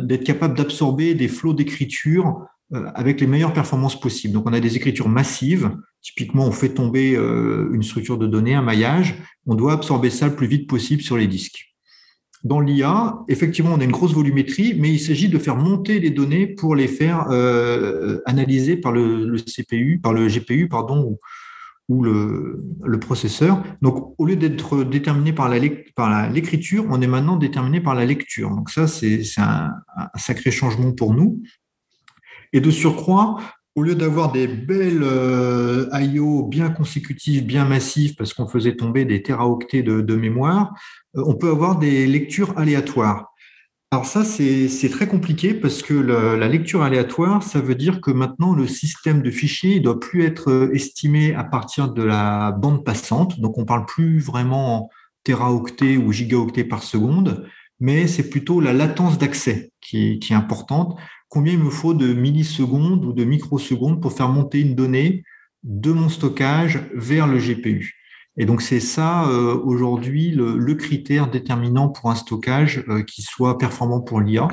d'être capable d'absorber des flots d'écriture avec les meilleures performances possibles. Donc, on a des écritures massives. Typiquement, on fait tomber euh, une structure de données, un maillage. On doit absorber ça le plus vite possible sur les disques. Dans l'IA, effectivement, on a une grosse volumétrie, mais il s'agit de faire monter les données pour les faire euh, analyser par le, CPU, par le GPU, pardon, ou, le, processeur. Donc, au lieu d'être déterminé par l'écriture, on est maintenant déterminé par la lecture. Donc ça, c'est un, sacré changement pour nous. Et de surcroît, au lieu d'avoir des belles euh, I.O. bien consécutives, bien massives, parce qu'on faisait tomber des téraoctets de, mémoire, euh, on peut avoir des lectures aléatoires. Alors ça, c'est très compliqué parce que la lecture aléatoire, ça veut dire que maintenant, le système de fichiers ne doit plus être euh, estimé à partir de la bande passante. Donc, on ne parle plus vraiment en téraoctets ou gigaoctets par seconde, mais c'est plutôt la latence d'accès qui, est importante combien il me faut de millisecondes ou de microsecondes pour faire monter une donnée de mon stockage vers le GPU. Et donc c'est ça euh, aujourd'hui le, critère déterminant pour un stockage euh, qui soit performant pour l'IA.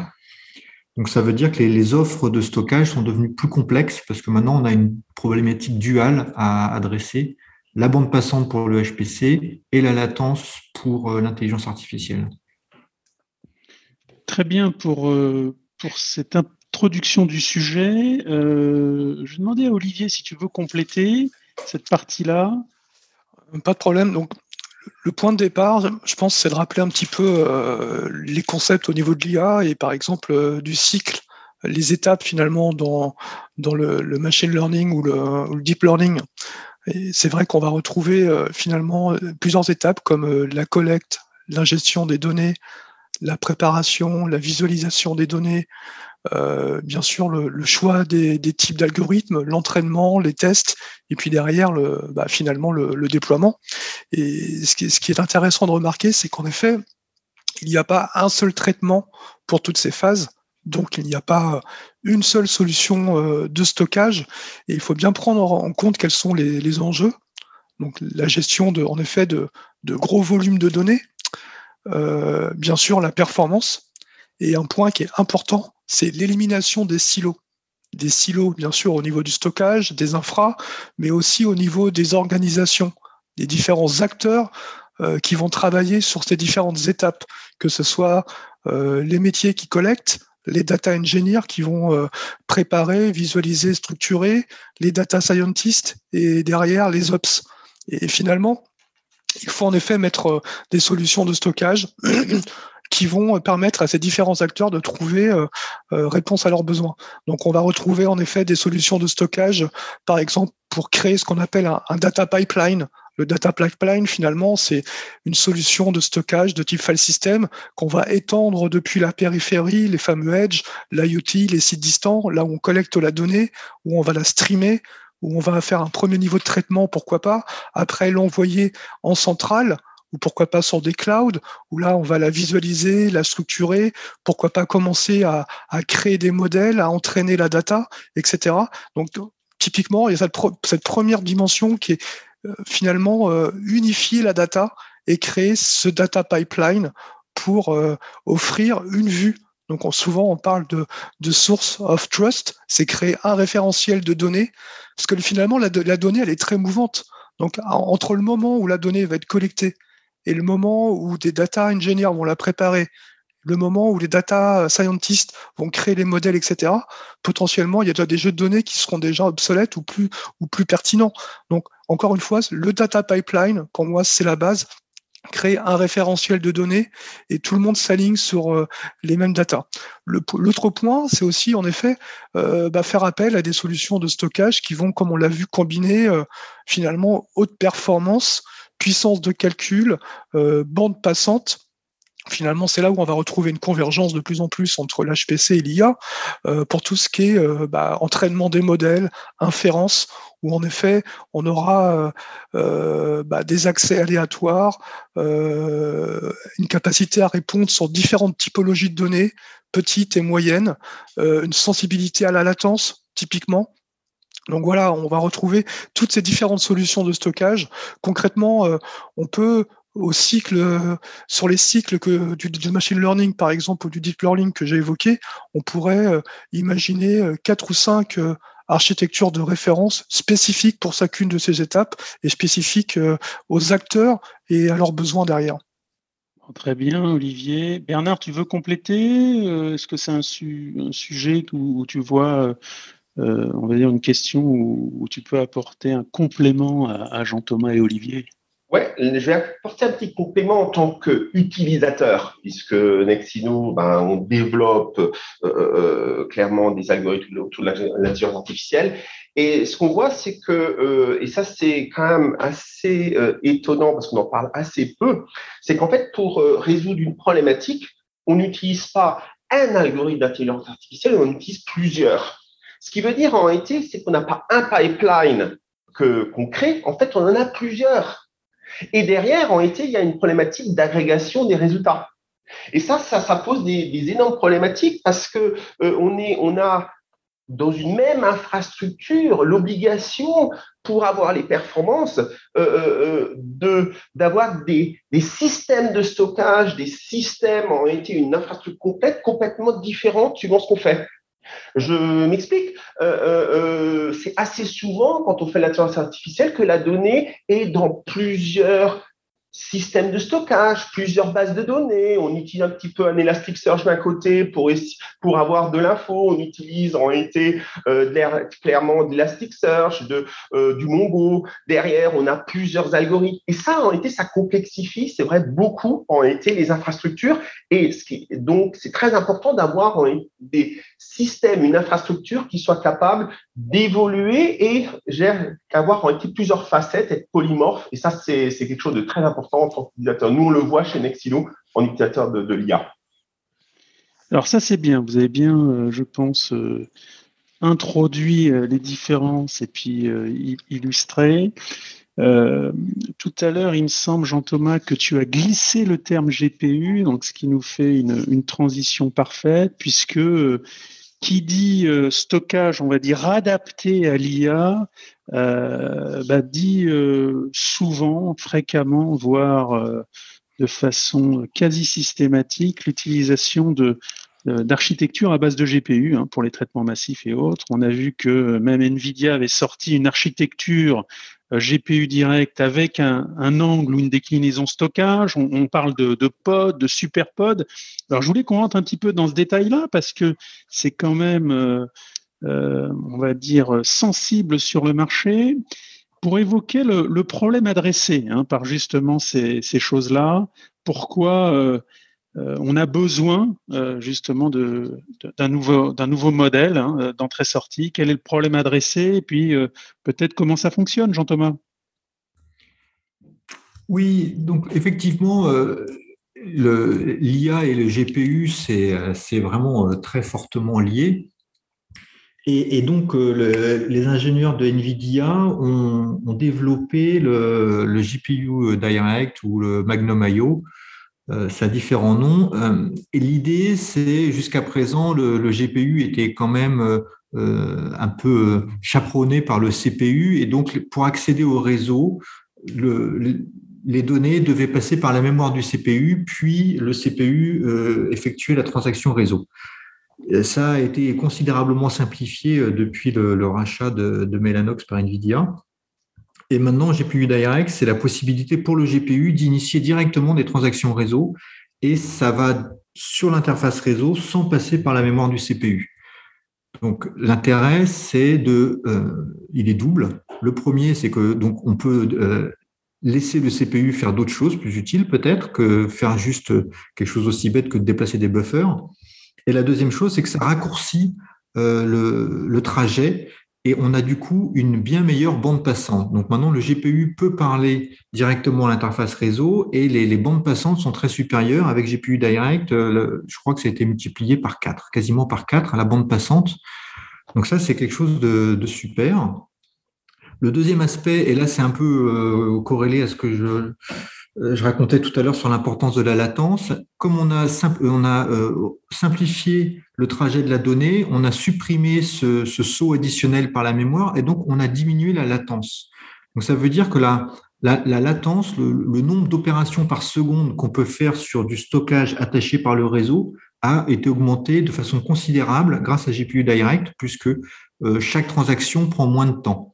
Donc ça veut dire que les, offres de stockage sont devenues plus complexes parce que maintenant on a une problématique duale à adresser, la bande passante pour le HPC et la latence pour euh, l'intelligence artificielle. Très bien pour, pour cette introduction du sujet. Euh, je vais demander à Olivier si tu veux compléter cette partie-là. Pas de problème. Donc, le point de départ, je pense, c'est de rappeler un petit peu euh, les concepts au niveau de l'IA et par exemple euh, du cycle, les étapes finalement dans, dans le, machine learning ou le, deep learning. C'est vrai qu'on va retrouver finalement plusieurs étapes comme la collecte, l'ingestion des données, la préparation, la visualisation des données, euh, bien sûr le, choix des, types d'algorithmes, l'entraînement, les tests, et puis derrière le, bah, finalement le, déploiement. Et ce qui, ce qui, est intéressant de remarquer, c'est qu'en effet, il n'y a pas un seul traitement pour toutes ces phases. Donc il n'y a pas une seule solution euh, de stockage. Et il faut bien prendre en compte quels sont les, enjeux. Donc la gestion de, en effet de, gros volumes de données, euh, bien sûr la performance, et un point qui est important, c'est l'élimination des silos. Des silos, bien sûr, au niveau du stockage, des infras, mais aussi au niveau des organisations, des différents acteurs euh, qui vont travailler sur ces différentes étapes, que ce soit euh, les métiers qui collectent, les data engineers qui vont euh, préparer, visualiser, structurer, les data scientists et derrière les ops. Et finalement, il faut en effet mettre des solutions de stockage (clears throat) qui vont euh, permettre à ces différents acteurs de trouver euh, euh, réponse à leurs besoins. Donc on va retrouver en effet des solutions de stockage, par exemple pour créer ce qu'on appelle un, data pipeline. Le data pipeline, finalement, c'est une solution de stockage de type file system qu'on va étendre depuis la périphérie, les fameux edge, l'IoT, les sites distants, là où on collecte la donnée, où on va la streamer, où on va faire un premier niveau de traitement, pourquoi pas, après l'envoyer en centrale ou pourquoi pas sur des clouds, où là, on va la visualiser, la structurer, pourquoi pas commencer à, créer des modèles, à entraîner la data, etc. Donc, typiquement, il y a cette, première dimension qui est finalement unifier la data et créer ce data pipeline pour offrir une vue donc souvent on parle de, source of trust, c'est créer un référentiel de données, parce que finalement la, donnée elle est très mouvante. Donc entre le moment où la donnée va être collectée et le moment où des data engineers vont la préparer, le moment où les data scientists vont créer les modèles, etc., potentiellement, il y a déjà des jeux de données qui seront déjà obsolètes ou plus, ou plus pertinents. Donc, encore une fois, le data pipeline, pour moi, c'est la base créer un référentiel de données et tout le monde s'aligne sur euh, les mêmes data. L'autre point, c'est aussi en effet euh, bah, faire appel à des solutions de stockage qui vont, comme on l'a vu, combiner euh, finalement haute performance, puissance de calcul, bande passante Finalement, c'est là où on va retrouver une convergence de plus en plus entre l'HPC et l'IA pour tout ce qui est bah, entraînement des modèles, inférence, où en effet on aura bah, des accès aléatoires, une capacité à répondre sur différentes typologies de données, petites et moyennes, une sensibilité à la latence typiquement. Donc voilà, on va retrouver toutes ces différentes solutions de stockage. Concrètement, on peut au cycle, sur les cycles que, du, machine learning, par exemple, ou du deep learning que j'ai évoqué, on pourrait euh, imaginer euh, quatre ou cinq euh, architectures de référence spécifiques pour chacune de ces étapes et spécifiques aux acteurs et à leurs besoins derrière. Très bien, Olivier. Bernard, tu veux compléter Est-ce que c'est un, sujet où, tu vois, on va dire, une question où, tu peux apporter un complément à Jean-Thomas et Olivier Ouais, je vais apporter un petit complément en tant qu'utilisateur, puisque Nexino, ben, on développe euh, euh, clairement des algorithmes autour de l'intelligence artificielle. Et ce qu'on voit, c'est que, euh, et ça c'est quand même assez étonnant parce qu'on en parle assez peu, c'est qu'en fait, pour résoudre une problématique, on n'utilise pas un algorithme d'intelligence artificielle, on utilise plusieurs. Ce qui veut dire en réalité, c'est qu'on n'a pas un pipeline que qu'on crée, en fait, on en a plusieurs. Et derrière, en été, il y a une problématique d'agrégation des résultats. Et ça, ça, pose des, énormes problématiques parce que euh, on, est, on a dans une même infrastructure l'obligation pour avoir les performances euh, euh, de d'avoir des, des, systèmes de stockage, des systèmes en été une infrastructure complète complètement différente suivant ce qu'on fait. Je m'explique. Euh, euh, euh, c'est assez souvent, quand on fait l'intelligence artificielle, que la donnée est dans plusieurs système de stockage, plusieurs bases de données. On utilise un petit peu un Elasticsearch d'un côté pour, avoir de l'info. On utilise en réalité euh, clairement de l'Elasticsearch, de, euh, du Mongo. Derrière, on a plusieurs algorithmes. Et ça, en réalité, ça complexifie, c'est vrai, beaucoup en réalité les infrastructures. Et donc, c'est très important d'avoir des systèmes, une infrastructure qui soit capable d'évoluer et d'avoir en réalité plusieurs facettes, être polymorphe. Et ça, c'est quelque chose de très important en tant. Nous, on le voit chez Nexilo en utilisateur de, l'IA. Alors ça, c'est bien. Vous avez bien, euh, je pense, euh, introduit euh, les différences et puis illustré. tout à l'heure, il me semble, Jean-Thomas, que tu as glissé le terme GPU, donc ce qui nous fait une, transition parfaite, puisque qui dit stockage, on va dire adapté à l'IA, bah, dit euh, souvent, fréquemment, voire euh, de façon quasi systématique, l'utilisation de d'architecture à base de GPU hein, pour les traitements massifs et autres. On a vu que même Nvidia avait sorti une architecture GPU direct avec un, angle ou une déclinaison stockage. On, parle de, de pod, de superpod. Alors je voulais qu'on rentre un petit peu dans ce détail-là parce que c'est quand même euh, on va dire, sensible sur le marché pour évoquer le, problème adressé hein, par justement ces, choses-là. Pourquoi euh, euh, on a besoin justement d'un nouveau, nouveau modèle hein, d'entrée-sortie? Quel est le problème adressé? Et puis peut-être comment ça fonctionne, Jean-Thomas? Oui, donc effectivement, l'IA et le GPU, c'est vraiment très fortement lié. Et, donc, euh, les ingénieurs de NVIDIA ont, développé le, GPU Direct ou le Magnum IO. Euh, ça a différents noms. Euh, et l'idée, c'est jusqu'à présent, le, GPU était quand même un peu chaperonné par le CPU. Et donc, pour accéder au réseau, les données devaient passer par la mémoire du CPU, puis le CPU effectuait la transaction réseau. Ça a été considérablement simplifié depuis le, rachat de, de Mellanox par NVIDIA. Et maintenant, GPU Direct, c'est la possibilité pour le GPU d'initier directement des transactions réseau et ça va sur l'interface réseau sans passer par la mémoire du CPU. Donc l'intérêt, c'est de, euh, il est double. Le premier, c'est que donc on peut euh, laisser le CPU faire d'autres choses plus utiles peut-être que faire juste quelque chose aussi bête que de déplacer des buffers. Et la deuxième chose, c'est que ça raccourcit euh, le, trajet et on a du coup une bien meilleure bande passante. Donc maintenant, le GPU peut parler directement à l'interface réseau et les, bandes passantes sont très supérieures. Avec GPU Direct, euh, je crois que ça a été multiplié par 4, quasiment par 4 à la bande passante. Donc ça, c'est quelque chose de, super. Le deuxième aspect, et là c'est un peu euh, corrélé à ce que je, je racontais tout à l'heure sur l'importance de la latence. Comme on a, on a euh, simplifié le trajet de la donnée, on a supprimé ce, saut additionnel par la mémoire et donc on a diminué la latence. Donc ça veut dire que la, la, latence, le, nombre d'opérations par seconde qu'on peut faire sur du stockage attaché par le réseau a été augmenté de façon considérable grâce à GPU Direct, puisque euh, chaque transaction prend moins de temps.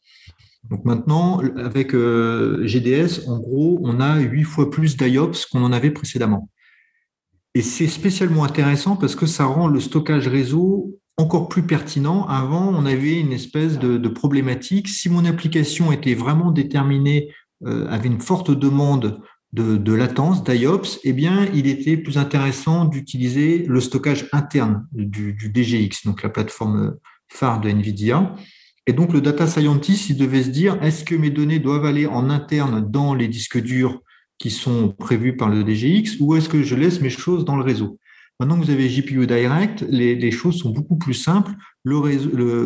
Donc maintenant, avec euh, GDS, en gros, on a huit fois plus d'IOPS qu'on en avait précédemment. Et c'est spécialement intéressant parce que ça rend le stockage réseau encore plus pertinent. Avant, on avait une espèce de, problématique. Si mon application était vraiment déterminée, euh, avait une forte demande de, latence, d'IOPS, eh bien, il était plus intéressant d'utiliser le stockage interne du, du, DGX, donc la plateforme phare de NVIDIA. Et donc, le data scientist, il devait se dire, est-ce que mes données doivent aller en interne dans les disques durs qui sont prévus par le DGX ou est-ce que je laisse mes choses dans le réseau? Maintenant que vous avez GPU Direct, les, choses sont beaucoup plus simples. Le,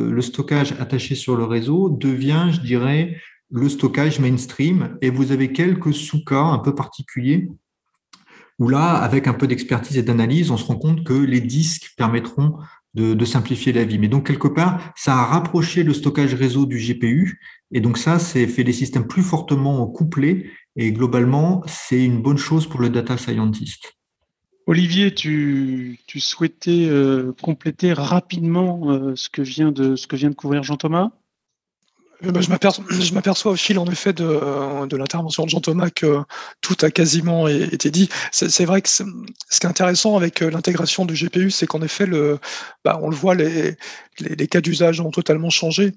le, stockage attaché sur le réseau devient, je dirais, le stockage mainstream et vous avez quelques sous-cas un peu particuliers où là, avec un peu d'expertise et d'analyse, on se rend compte que les disques permettront de, simplifier la vie. Mais donc, quelque part, ça a rapproché le stockage réseau du GPU. Et donc, ça, c'est fait des systèmes plus fortement couplés. Et globalement, c'est une bonne chose pour le data scientist. Olivier, tu, souhaitais euh, compléter rapidement euh, ce, que vient de, ce que vient de couvrir Jean-Thomas? Bah, (clears throat) je m'aperçois au fil, en effet, de, euh, de l'intervention de Jean-Thomas que tout a quasiment été dit. C'est vrai que ce qui est intéressant avec euh, l'intégration du GPU, c'est qu'en effet, bah, on le voit, les, les, cas d'usage ont totalement changé.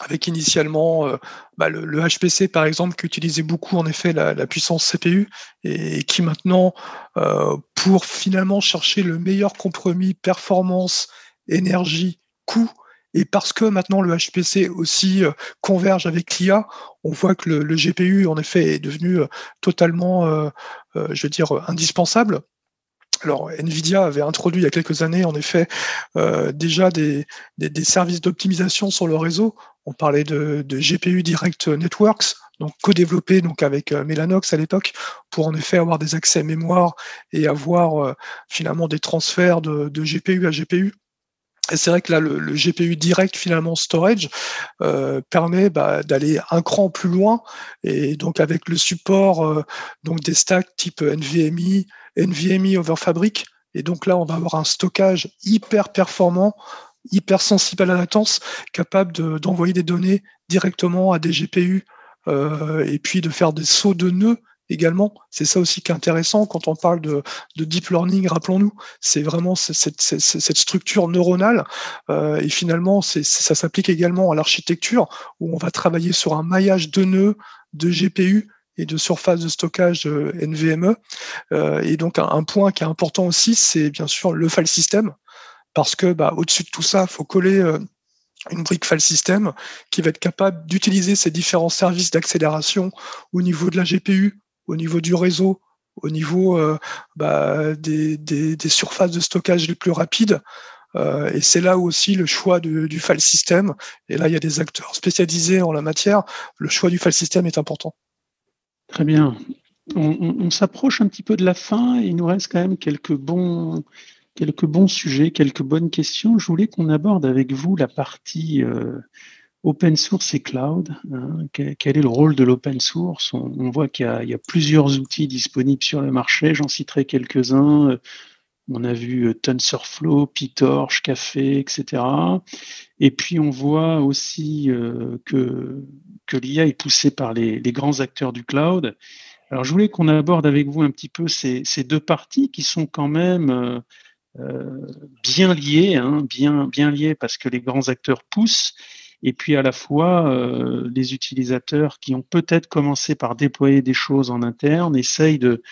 Avec initialement bah, le, HPC, par exemple, qui utilisait beaucoup, en effet, la, puissance CPU et, qui maintenant, pour finalement chercher le meilleur compromis performance, énergie, coût, et parce que maintenant le HPC aussi euh, converge avec l'IA, on voit que le, GPU, en effet, est devenu euh, totalement, euh, je indispensable. Alors, Nvidia avait introduit il y a quelques années, en effet, déjà des, services d'optimisation sur le réseau. On parlait de, GPU Direct Networks, donc co-développé donc avec Mellanox à l'époque, pour en effet avoir des accès mémoire et avoir finalement des transferts de GPU à GPU et c'est vrai que là, le, GPU direct, finalement, storage, euh, permet bah, d'aller un cran plus loin. Et donc, avec le support euh, donc des stacks type NVMe, NVMe over Fabric. Et donc là, on va avoir un stockage hyper performant, hyper sensible à la latence, capable d'envoyer des données directement à des GPU euh, et puis de faire des sauts de nœuds également. C'est ça aussi qui est intéressant quand on parle de, deep learning, rappelons-nous, c'est vraiment cette, structure neuronale. Euh, et finalement, ça s'applique également à l'architecture où on va travailler sur un maillage de nœuds, de GPU et de surface de stockage NVMe. Euh, et donc un, point qui est important aussi, c'est bien sûr le file system, parce que bah, au-dessus de tout ça, il faut coller euh, une brique file system qui va être capable d'utiliser ces différents services d'accélération au niveau de la GPU, au niveau du réseau, au niveau euh, bah, des, surfaces de stockage les plus rapides. Euh, et c'est là aussi le choix du file system. Et là, il y a des acteurs spécialisés en la matière. Le choix du file system est important. Très bien. On, s'approche un petit peu de la fin. il nous reste quand même quelques bons, quelques bons sujets, quelques bonnes questions. Je voulais qu'on aborde avec vous la partie euh, open source et cloud. Hein. Quel est le rôle de l'open source? On, voit qu'il y, a plusieurs outils disponibles sur le marché. J'en citerai quelques-uns. On a vu TensorFlow, PyTorch, Café, etc. Et puis on voit aussi que, que l'IA est poussée par les, grands acteurs du cloud. Alors je voulais qu'on aborde avec vous un petit peu ces, deux parties qui sont quand même euh, euh, bien liées, hein, bien liées parce que les grands acteurs poussent, et puis à la fois euh, les utilisateurs qui ont peut-être commencé par déployer des choses en interne essayent de,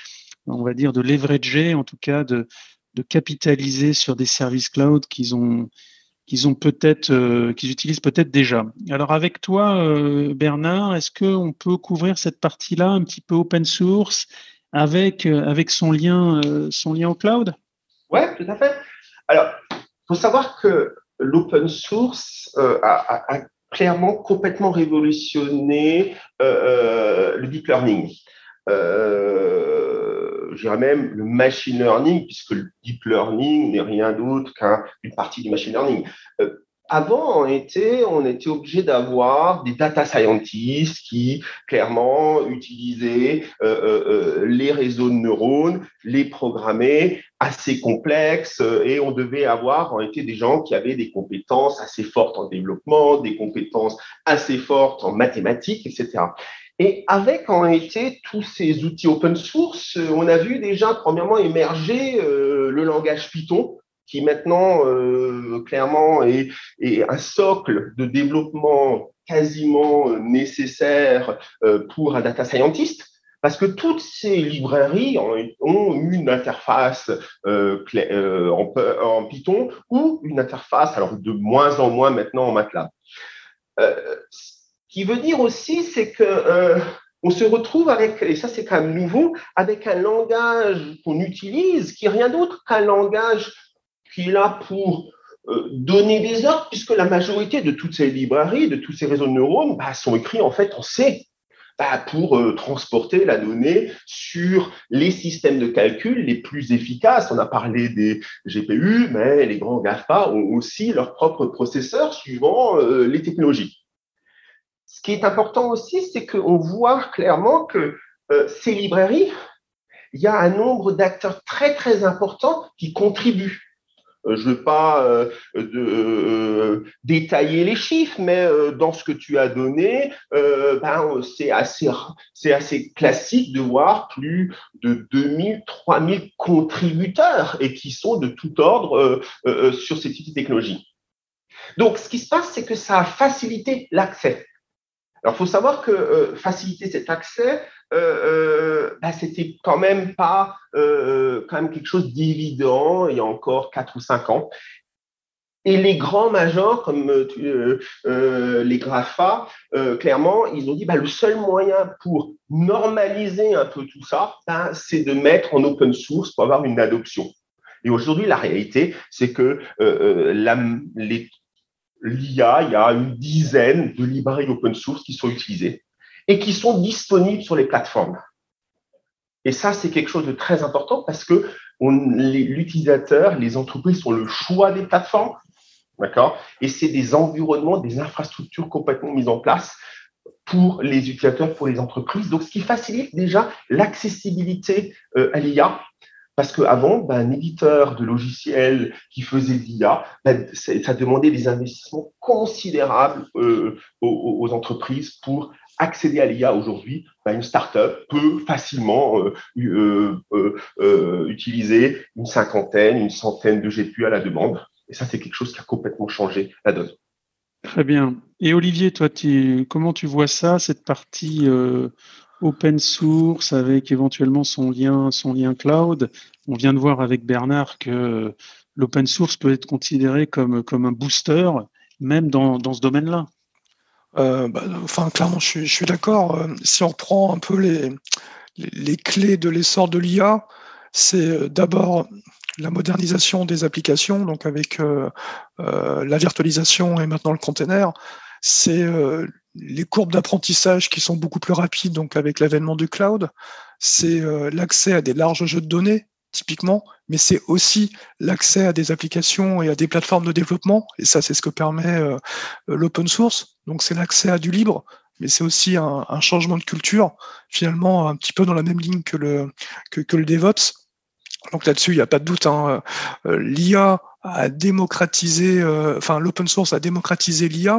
on va dire, de leverager, en tout cas de, capitaliser sur des services cloud qu'ils ont qu'ils ont peut-être, euh, qu'ils utilisent peut-être déjà. Alors avec toi, euh, Bernard, est-ce qu'on peut couvrir cette partie-là un petit peu open source avec, euh, avec son, lien, son lien au cloud? Oui, tout à fait. Alors, faut savoir que l'open source a, clairement complètement révolutionné le deep learning je dirais même le machine learning, puisque le deep learning n'est rien d'autre qu'une partie du machine learning. Euh, avant, on était, on était obligé d'avoir des data scientists qui clairement utilisaient euh, euh, les réseaux de neurones, les programmer assez complexes, et on devait avoir en été des gens qui avaient des compétences assez fortes en développement, des compétences assez fortes en mathématiques, etc. Et avec en été tous ces outils open source, euh, on a vu déjà premièrement émerger euh, le langage Python, qui maintenant euh, clairement est, un socle de développement quasiment nécessaire pour un data scientist. Parce que toutes ces librairies ont une interface en, Python ou une interface, alors de moins en moins maintenant en MATLAB qui veut dire aussi, c'est que euh, on se retrouve avec, et ça c'est quand même nouveau, avec un langage qu'on utilise qui est rien d'autre qu'un langage qui est là pour euh, donner des ordres, puisque la majorité de toutes ces librairies, de tous ces réseaux de neurones, bah, sont écrits en fait en C. Bah, pour euh, transporter la donnée sur les systèmes de calcul les plus efficaces. On a parlé des GPU, mais les grands GAFA ont aussi leurs propres processeurs suivant les technologies. Ce qui est important aussi, c'est qu'on voit clairement que euh, ces librairies, il y a un nombre d'acteurs très très importants qui contribuent. Euh, je ne veux pas euh, détailler les chiffres, mais dans ce que tu as donné, ben, c'est assez, assez classique de voir plus de 2000, 3000 contributeurs et qui sont de tout ordre sur ces types de technologies. Donc, ce qui se passe, c'est que ça a facilité l'accès. Alors, il faut savoir que euh, faciliter cet accès, euh, euh bah, c'était quand même pas euh, quand même quelque chose d'évident il y a encore 4 ou 5 ans. Et les grands majors, comme les GRAFA, clairement, ils ont dit bah, le seul moyen pour normaliser un peu tout ça, bah, c'est de mettre en open source pour avoir une adoption. Et aujourd'hui, la réalité, c'est que les l'IA, il y a une dizaine de librairies open source qui sont utilisées et qui sont disponibles sur les plateformes. Et ça, c'est quelque chose de très important parce que l'utilisateur, les entreprises ont le choix des plateformes, d'accord? Et c'est des environnements, des infrastructures complètement mises en place pour les utilisateurs, pour les entreprises. Donc, ce qui facilite déjà l'accessibilité euh, à l'IA parce qu'avant, ben, un éditeur de logiciels qui faisait l'IA, ben, ça demandait des investissements considérables euh, aux, entreprises pour accéder à l'IA aujourd'hui. Ben, une startup peut facilement euh, euh, utiliser une cinquantaine, une centaine de GPU à la demande. Et ça, c'est quelque chose qui a complètement changé la donne. Très bien. Et Olivier, toi, comment tu vois ça, cette partie open source avec éventuellement son lien, son lien cloud. On vient de voir avec Bernard que l'open source peut être considéré comme, comme un booster, même dans, dans ce domaine-là. Euh, bah, enfin, clairement, je suis, d'accord. Euh, si on reprend un peu les, les, clés de l'essor de l'IA, c'est euh, d'abord la modernisation des applications, donc avec la virtualisation et maintenant le container. C'est les courbes d'apprentissage qui sont beaucoup plus rapides, donc avec l'avènement du cloud, c'est euh, l'accès à des larges jeux de données, typiquement, mais c'est aussi l'accès à des applications et à des plateformes de développement. Et ça, c'est ce que permet euh, l'open source. Donc, c'est l'accès à du libre, mais c'est aussi un, changement de culture, finalement, un petit peu dans la même ligne que, le DevOps. Donc là-dessus, il n'y a pas de doute. Hein. Euh, L'IA a démocratisé, euh, enfin l'open source a démocratisé l'IA.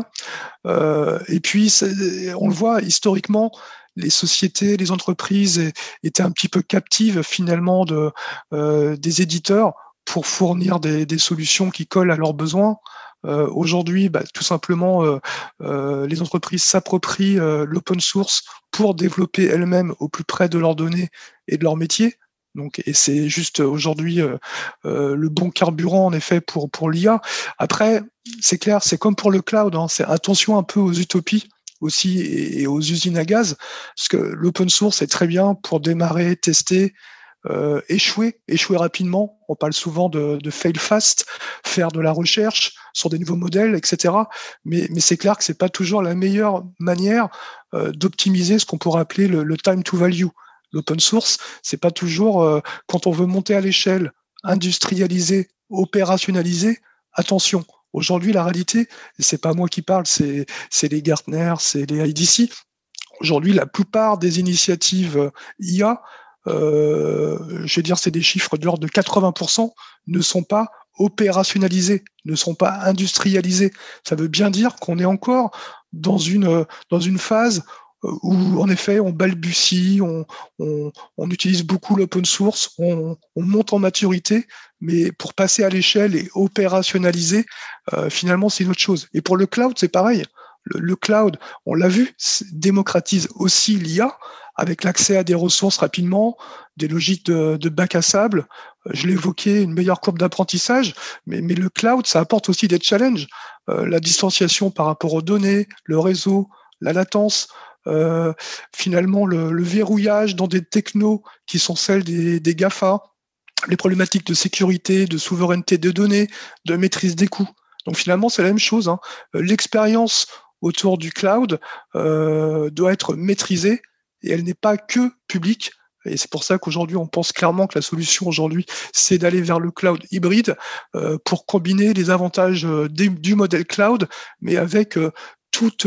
et puis, on le voit historiquement, les sociétés, les entreprises étaient un petit peu captives finalement de, euh, des éditeurs pour fournir des, solutions qui collent à leurs besoins. Euh, aujourd'hui, bah, tout simplement, euh, les entreprises s'approprient l'open source pour développer elles-mêmes au plus près de leurs données et de leur métier. Donc, et c'est juste aujourd'hui le bon carburant en effet pour, pour l'IA. Après, c'est clair, c'est comme pour le cloud, hein, c'est attention un peu aux utopies aussi et, aux usines à gaz, parce que l'open source est très bien pour démarrer, tester, euh, échouer, échouer rapidement. On parle souvent de, fail fast, faire de la recherche sur des nouveaux modèles, etc. Mais, c'est clair que c'est pas toujours la meilleure manière euh, d'optimiser ce qu'on pourrait appeler le, time to value. L'open source, c'est pas toujours euh, quand on veut monter à l'échelle, industrialiser, opérationnaliser. Attention, Aujourd'hui, la réalité, c'est pas moi qui parle, c'est les Gartner, c'est les IDC. Aujourd'hui, la plupart des initiatives euh, IA, euh, je veux dire, c'est des chiffres de l'ordre de 80%, ne sont pas opérationnalisés, ne sont pas industrialisés. Ça veut bien dire qu'on est encore dans une, dans une phase où en effet on balbutie, on, on, utilise beaucoup l'open source, on, monte en maturité, mais pour passer à l'échelle et opérationnaliser, euh, finalement c'est une autre chose. Et pour le cloud, c'est pareil. Le, cloud, on l'a vu, démocratise aussi l'IA avec l'accès à des ressources rapidement, des logiques de, bac à sable. Je l'évoquais, une meilleure courbe d'apprentissage, mais, mais, le cloud, ça apporte aussi des challenges. Euh, la distanciation par rapport aux données, le réseau, la latence, euh, finalement le, verrouillage dans des technos qui sont celles des, GAFA, les problématiques de sécurité, de souveraineté de données, de maîtrise des coûts. Donc finalement, c'est la même chose. Hein. Euh, l'expérience autour du cloud euh, doit être maîtrisée et elle n'est pas que publique. Et c'est pour ça qu'aujourd'hui, on pense clairement que la solution aujourd'hui, c'est d'aller vers le cloud hybride pour combiner les avantages du modèle cloud, mais avec toute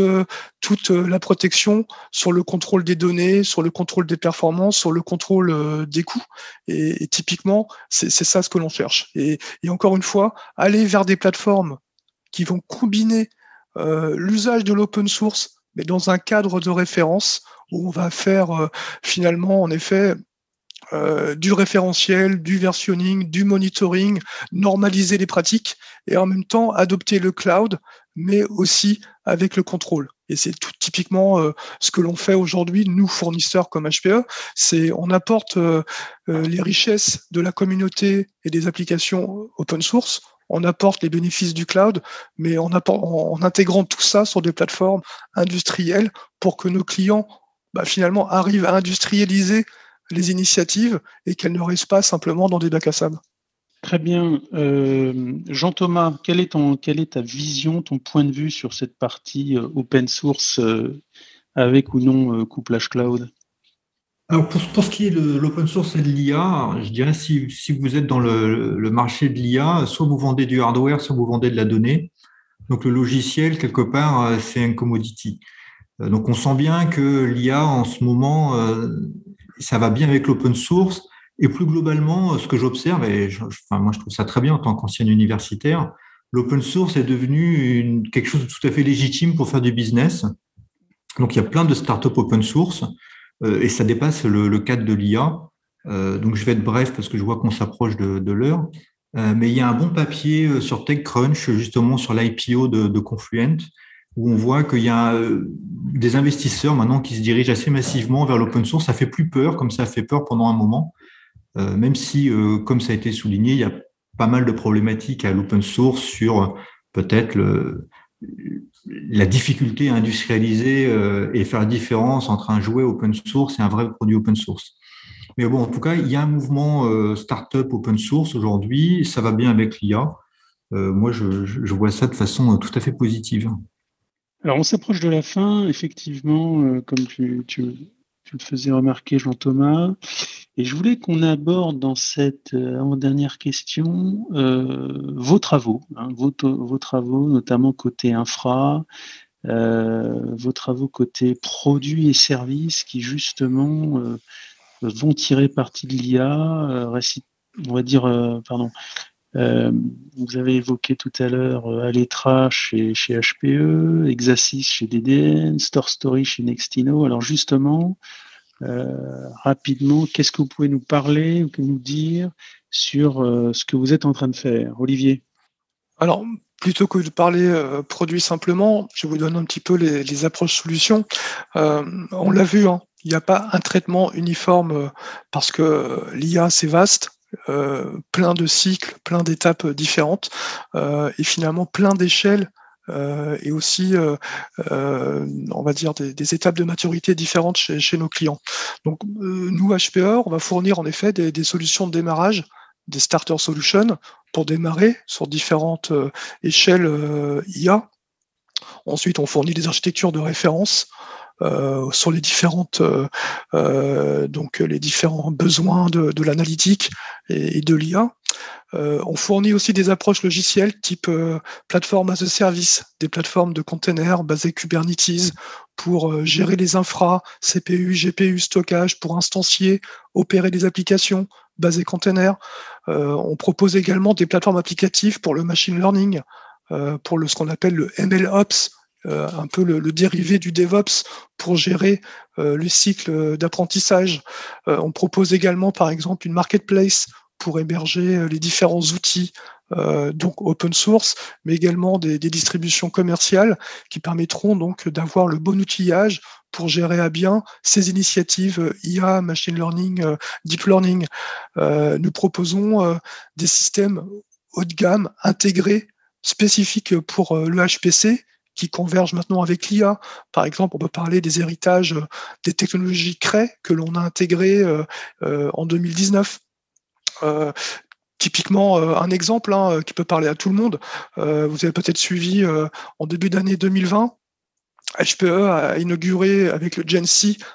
euh, la protection sur le contrôle des données, sur le contrôle des performances, sur le contrôle euh, des coûts. Et, typiquement, c'est ça ce que l'on cherche. Et, encore une fois, aller vers des plateformes qui vont combiner l'usage de l'open source, mais dans un cadre de référence où on va faire finalement, en effet, du référentiel, du versionning, du monitoring, normaliser les pratiques et en même temps adopter le cloud mais aussi avec le contrôle. Et c'est tout typiquement euh, ce que l'on fait aujourd'hui, nous fournisseurs comme HPE, c'est on apporte euh, euh, les richesses de la communauté et des applications open source, on apporte les bénéfices du cloud, mais en, intégrant tout ça sur des plateformes industrielles pour que nos clients bah, finalement arrivent à industrialiser les initiatives et qu'elles ne restent pas simplement dans des bacs à sable. Très bien. Euh, Jean-Thomas, quelle est, ta vision, ton point de vue sur cette partie euh, open source euh, avec ou non couplage cloud? Alors pour, ce qui est de l'open source et de l'IA, je dirais si, si vous êtes dans le, le marché de l'IA, soit vous vendez du hardware, soit vous vendez de la donnée. Donc le logiciel, quelque part, c'est un commodity. Donc on sent bien que l'IA en ce moment, ça va bien avec l'open source, et plus globalement, ce que j'observe, et moi je trouve ça très bien en tant qu'ancien universitaire, l'open source est devenu quelque chose de tout à fait légitime pour faire du business. Donc il y a plein de startups open source euh, et ça dépasse le, cadre de l'IA. Euh, donc je vais être bref parce que je vois qu'on s'approche de, l'heure. Euh, mais il y a un bon papier sur TechCrunch, justement sur l'IPO de, de, Confluent, où on voit qu'il y a des investisseurs maintenant qui se dirigent assez massivement vers l'open source. Ça fait plus peur, comme ça a fait peur pendant un moment. Euh, même si, euh, comme ça a été souligné, il y a pas mal de problématiques à l'open source sur euh, peut-être la difficulté à industrialiser et faire la différence entre un jouet open source et un vrai produit open source. Mais bon, en tout cas, il y a un mouvement startup open source aujourd'hui, ça va bien avec l'IA. moi, je, vois ça de façon tout à fait positive. Alors, on s'approche de la fin, effectivement, comme tu, tu, tu le faisais remarquer, Jean-Thomas. Et je voulais qu'on aborde dans cette euh, avant-dernière question euh, vos travaux, hein, vos, travaux, notamment côté infra, euh, vos travaux côté produits et services qui justement vont tirer parti de l'IA, on va dire, pardon, vous avez évoqué tout à l'heure Aletra chez, chez HPE, Exasys chez DDN, Store Story chez Nextino. Alors justement, rapidement, qu'est-ce que vous pouvez nous parler ou nous dire sur ce que vous êtes en train de faire Olivier? Alors, plutôt que de parler euh, produit simplement, je vous donne un petit peu les, approches solutions. Euh, on l'a vu, hein, il n'y a pas un traitement uniforme euh, parce que l'IA c'est vaste. Plein de cycles, plein d'étapes différentes et finalement plein d'échelles et aussi, on va dire, des, étapes de maturité différentes chez, nos clients. Donc, nous, HPE, on va fournir en effet des, solutions de démarrage des starter solutions pour démarrer sur différentes euh, échelles euh, IA. Ensuite, on fournit des architectures de référence euh, sur les différentes donc les différents besoins de, l'analytique et, de l'IA. on fournit aussi des approches logicielles type plateforme as a service, des plateformes de containers basées Kubernetes pour gérer les infras, CPU, GPU, stockage, pour instancier, opérer des applications, basé container. Euh, on propose également des plateformes applicatives pour le machine learning, euh, pour ce qu'on appelle le MLOps, euh, un peu le, dérivé du DevOps pour gérer le cycle d'apprentissage. on propose également, par exemple, une marketplace pour héberger les différents outils donc open source, mais également des, distributions commerciales qui permettront donc d'avoir le bon outillage pour gérer à bien ces initiatives euh, IA, machine learning, euh, deep learning. Euh, nous proposons des systèmes haut de gamme intégrés spécifiques pour le HPC qui convergent maintenant avec l'IA. Par exemple, on peut parler des héritages des technologies Cray que l'on a intégrées en 2019. typiquement, un exemple hein, qui peut parler à tout le monde. vous avez peut-être suivi en début d'année 2020 HPE a inauguré avec le Gen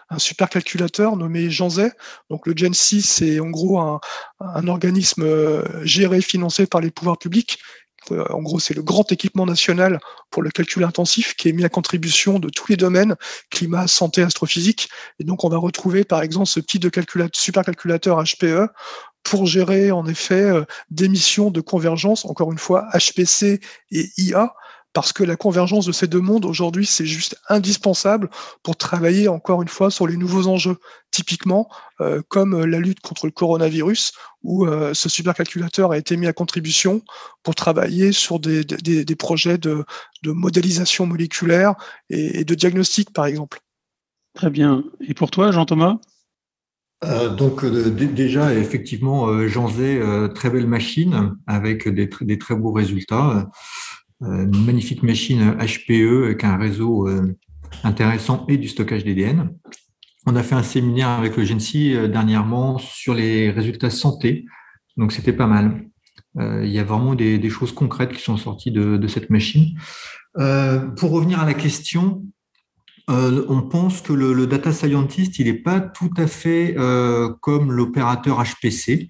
un supercalculateur nommé Janzé. Donc le Gen c'est en gros un, organisme euh, géré, financé par les pouvoirs publics. Euh, en gros, c'est le grand équipement national pour le calcul intensif qui est mis à contribution de tous les domaines, climat, santé, astrophysique. Et donc, on va retrouver, par exemple, ce de supercalculateur HPE pour gérer, en effet, euh, des missions de convergence, encore une fois, HPC et IA, parce que la convergence de ces deux mondes aujourd'hui, c'est juste indispensable pour travailler encore une fois sur les nouveaux enjeux, typiquement euh, comme euh, la lutte contre le coronavirus, où euh, ce supercalculateur a été mis à contribution pour travailler sur des, projets de, modélisation moléculaire et, de diagnostic, par exemple. Très bien. Et pour toi, Jean-Thomas? Donc déjà, effectivement, Jean Zé, très belle machine avec des, des très beaux résultats. Euh, une magnifique machine HPE avec un réseau euh, intéressant et du stockage DDN. On a fait un séminaire avec le GENSI euh, dernièrement sur les résultats santé, donc c'était pas mal. il y a vraiment des, choses concrètes qui sont sorties de, cette machine. pour revenir à la question, on pense que le, data scientist, il n'est pas tout à fait comme l'opérateur HPC.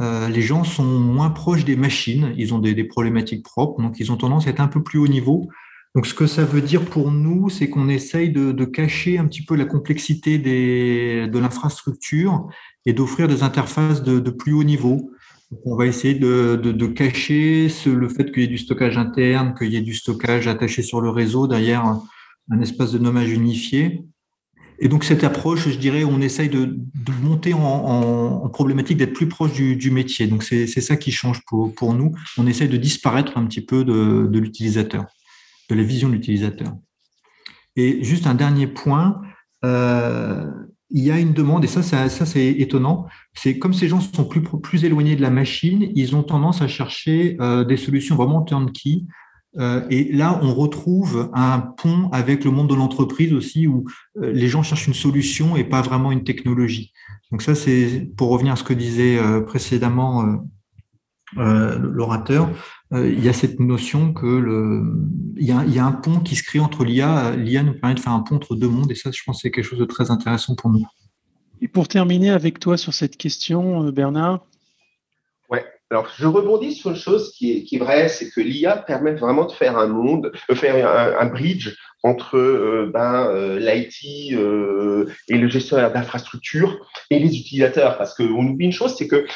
Euh, les gens sont moins proches des machines, ils ont des, problématiques propres, donc ils ont tendance à être un peu plus haut niveau. Donc ce que ça veut dire pour nous, c'est qu'on essaye de, cacher un petit peu la complexité de l'infrastructure et d'offrir des interfaces de, plus haut niveau. on va essayer de, cacher le fait qu'il y ait du stockage interne, qu'il y ait du stockage attaché sur le réseau, derrière un espace de nommage unifié. Et donc cette approche, je dirais, on essaye de, monter en, problématique, d'être plus proche du, métier. Donc c'est ça qui change pour, nous. On essaye de disparaître un petit peu de, l'utilisateur, de la vision de l'utilisateur. Et juste un dernier point, euh, il y a une demande, et ça, ça, c'est étonnant, c'est comme ces gens sont plus, plus éloignés de la machine, ils ont tendance à chercher euh, des solutions vraiment turnkey, et là, on retrouve un pont avec le monde de l'entreprise aussi, où euh, les gens cherchent une solution et pas vraiment une technologie. Donc ça, c'est pour revenir à ce que disait euh, précédemment l'orateur, il y a cette notion que il y a un pont qui se crée entre l'IA. L'IA nous permet de faire un pont entre deux mondes, et ça, je pense, c'est quelque chose de très intéressant pour nous. Et pour terminer avec toi sur cette question, Bernard. Alors, je rebondis sur une chose qui est, vraie, c'est que l'IA permet vraiment de faire un monde, de faire un bridge entre euh, ben, euh, l'IT euh, et le gestionnaire d'infrastructure et les utilisateurs. Parce qu'on oublie une chose, c'est que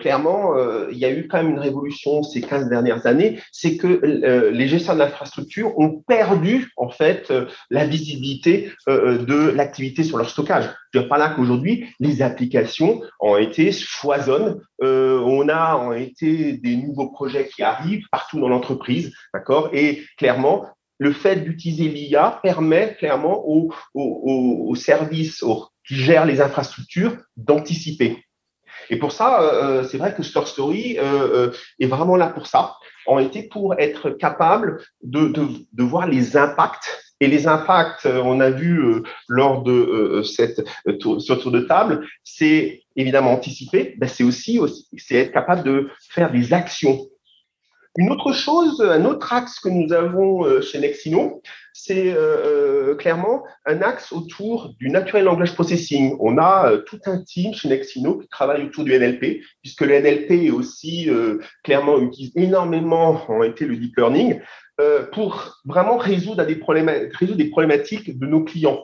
clairement, il y a eu quand même une révolution ces 15 dernières années, c'est que les gestionnaires d'infrastructure ont perdu en fait la visibilité de l'activité sur leur stockage. Je veux dire là qu'aujourd'hui, les applications ont été foisonnent. on a ont été des nouveaux projets qui arrivent partout dans l'entreprise, d'accord? Et clairement, le fait d'utiliser l'IA permet clairement aux, services qui gèrent les infrastructures d'anticiper. Et pour ça, euh, c'est vrai que Store Story euh, euh, est vraiment là pour ça, en été pour être capable de, voir les impacts. Et les impacts, on a vu lors de ce tour de table, c'est évidemment anticiper, ben c'est aussi, être capable de faire des actions une autre chose, un autre axe que nous avons euh, chez Nexino, c'est euh, euh, clairement un axe autour du Natural Language Processing. On a tout un team chez Nexino qui travaille autour du NLP, puisque le NLP est aussi clairement utilise énormément en été le deep learning pour vraiment résoudre des, résoudre des problématiques de nos clients.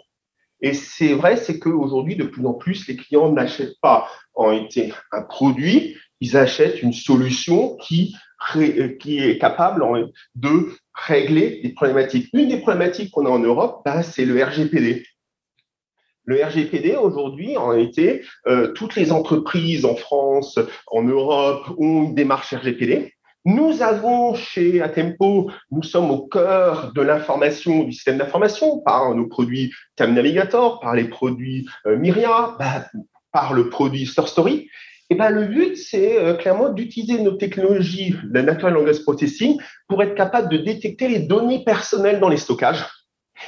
Et c'est vrai, c'est qu'aujourd'hui, de plus en plus, les clients n'achètent pas en été un produit, ils achètent une solution qui euh, qui est capable de régler des problématiques. Une des problématiques qu'on a en Europe, ben, c'est le RGPD. Le RGPD, aujourd'hui, en réalité, euh, toutes les entreprises en France, en Europe, ont une démarche RGPD. Nous avons chez Atempo, nous sommes au cœur de l'information, du système d'information, par nos produits Time Navigator, par les produits euh, Myria, ben, par le produit Store Story. Eh ben, le but, c'est euh, clairement d'utiliser nos technologies de Natural Language Processing pour être capable de détecter les données personnelles dans les stockages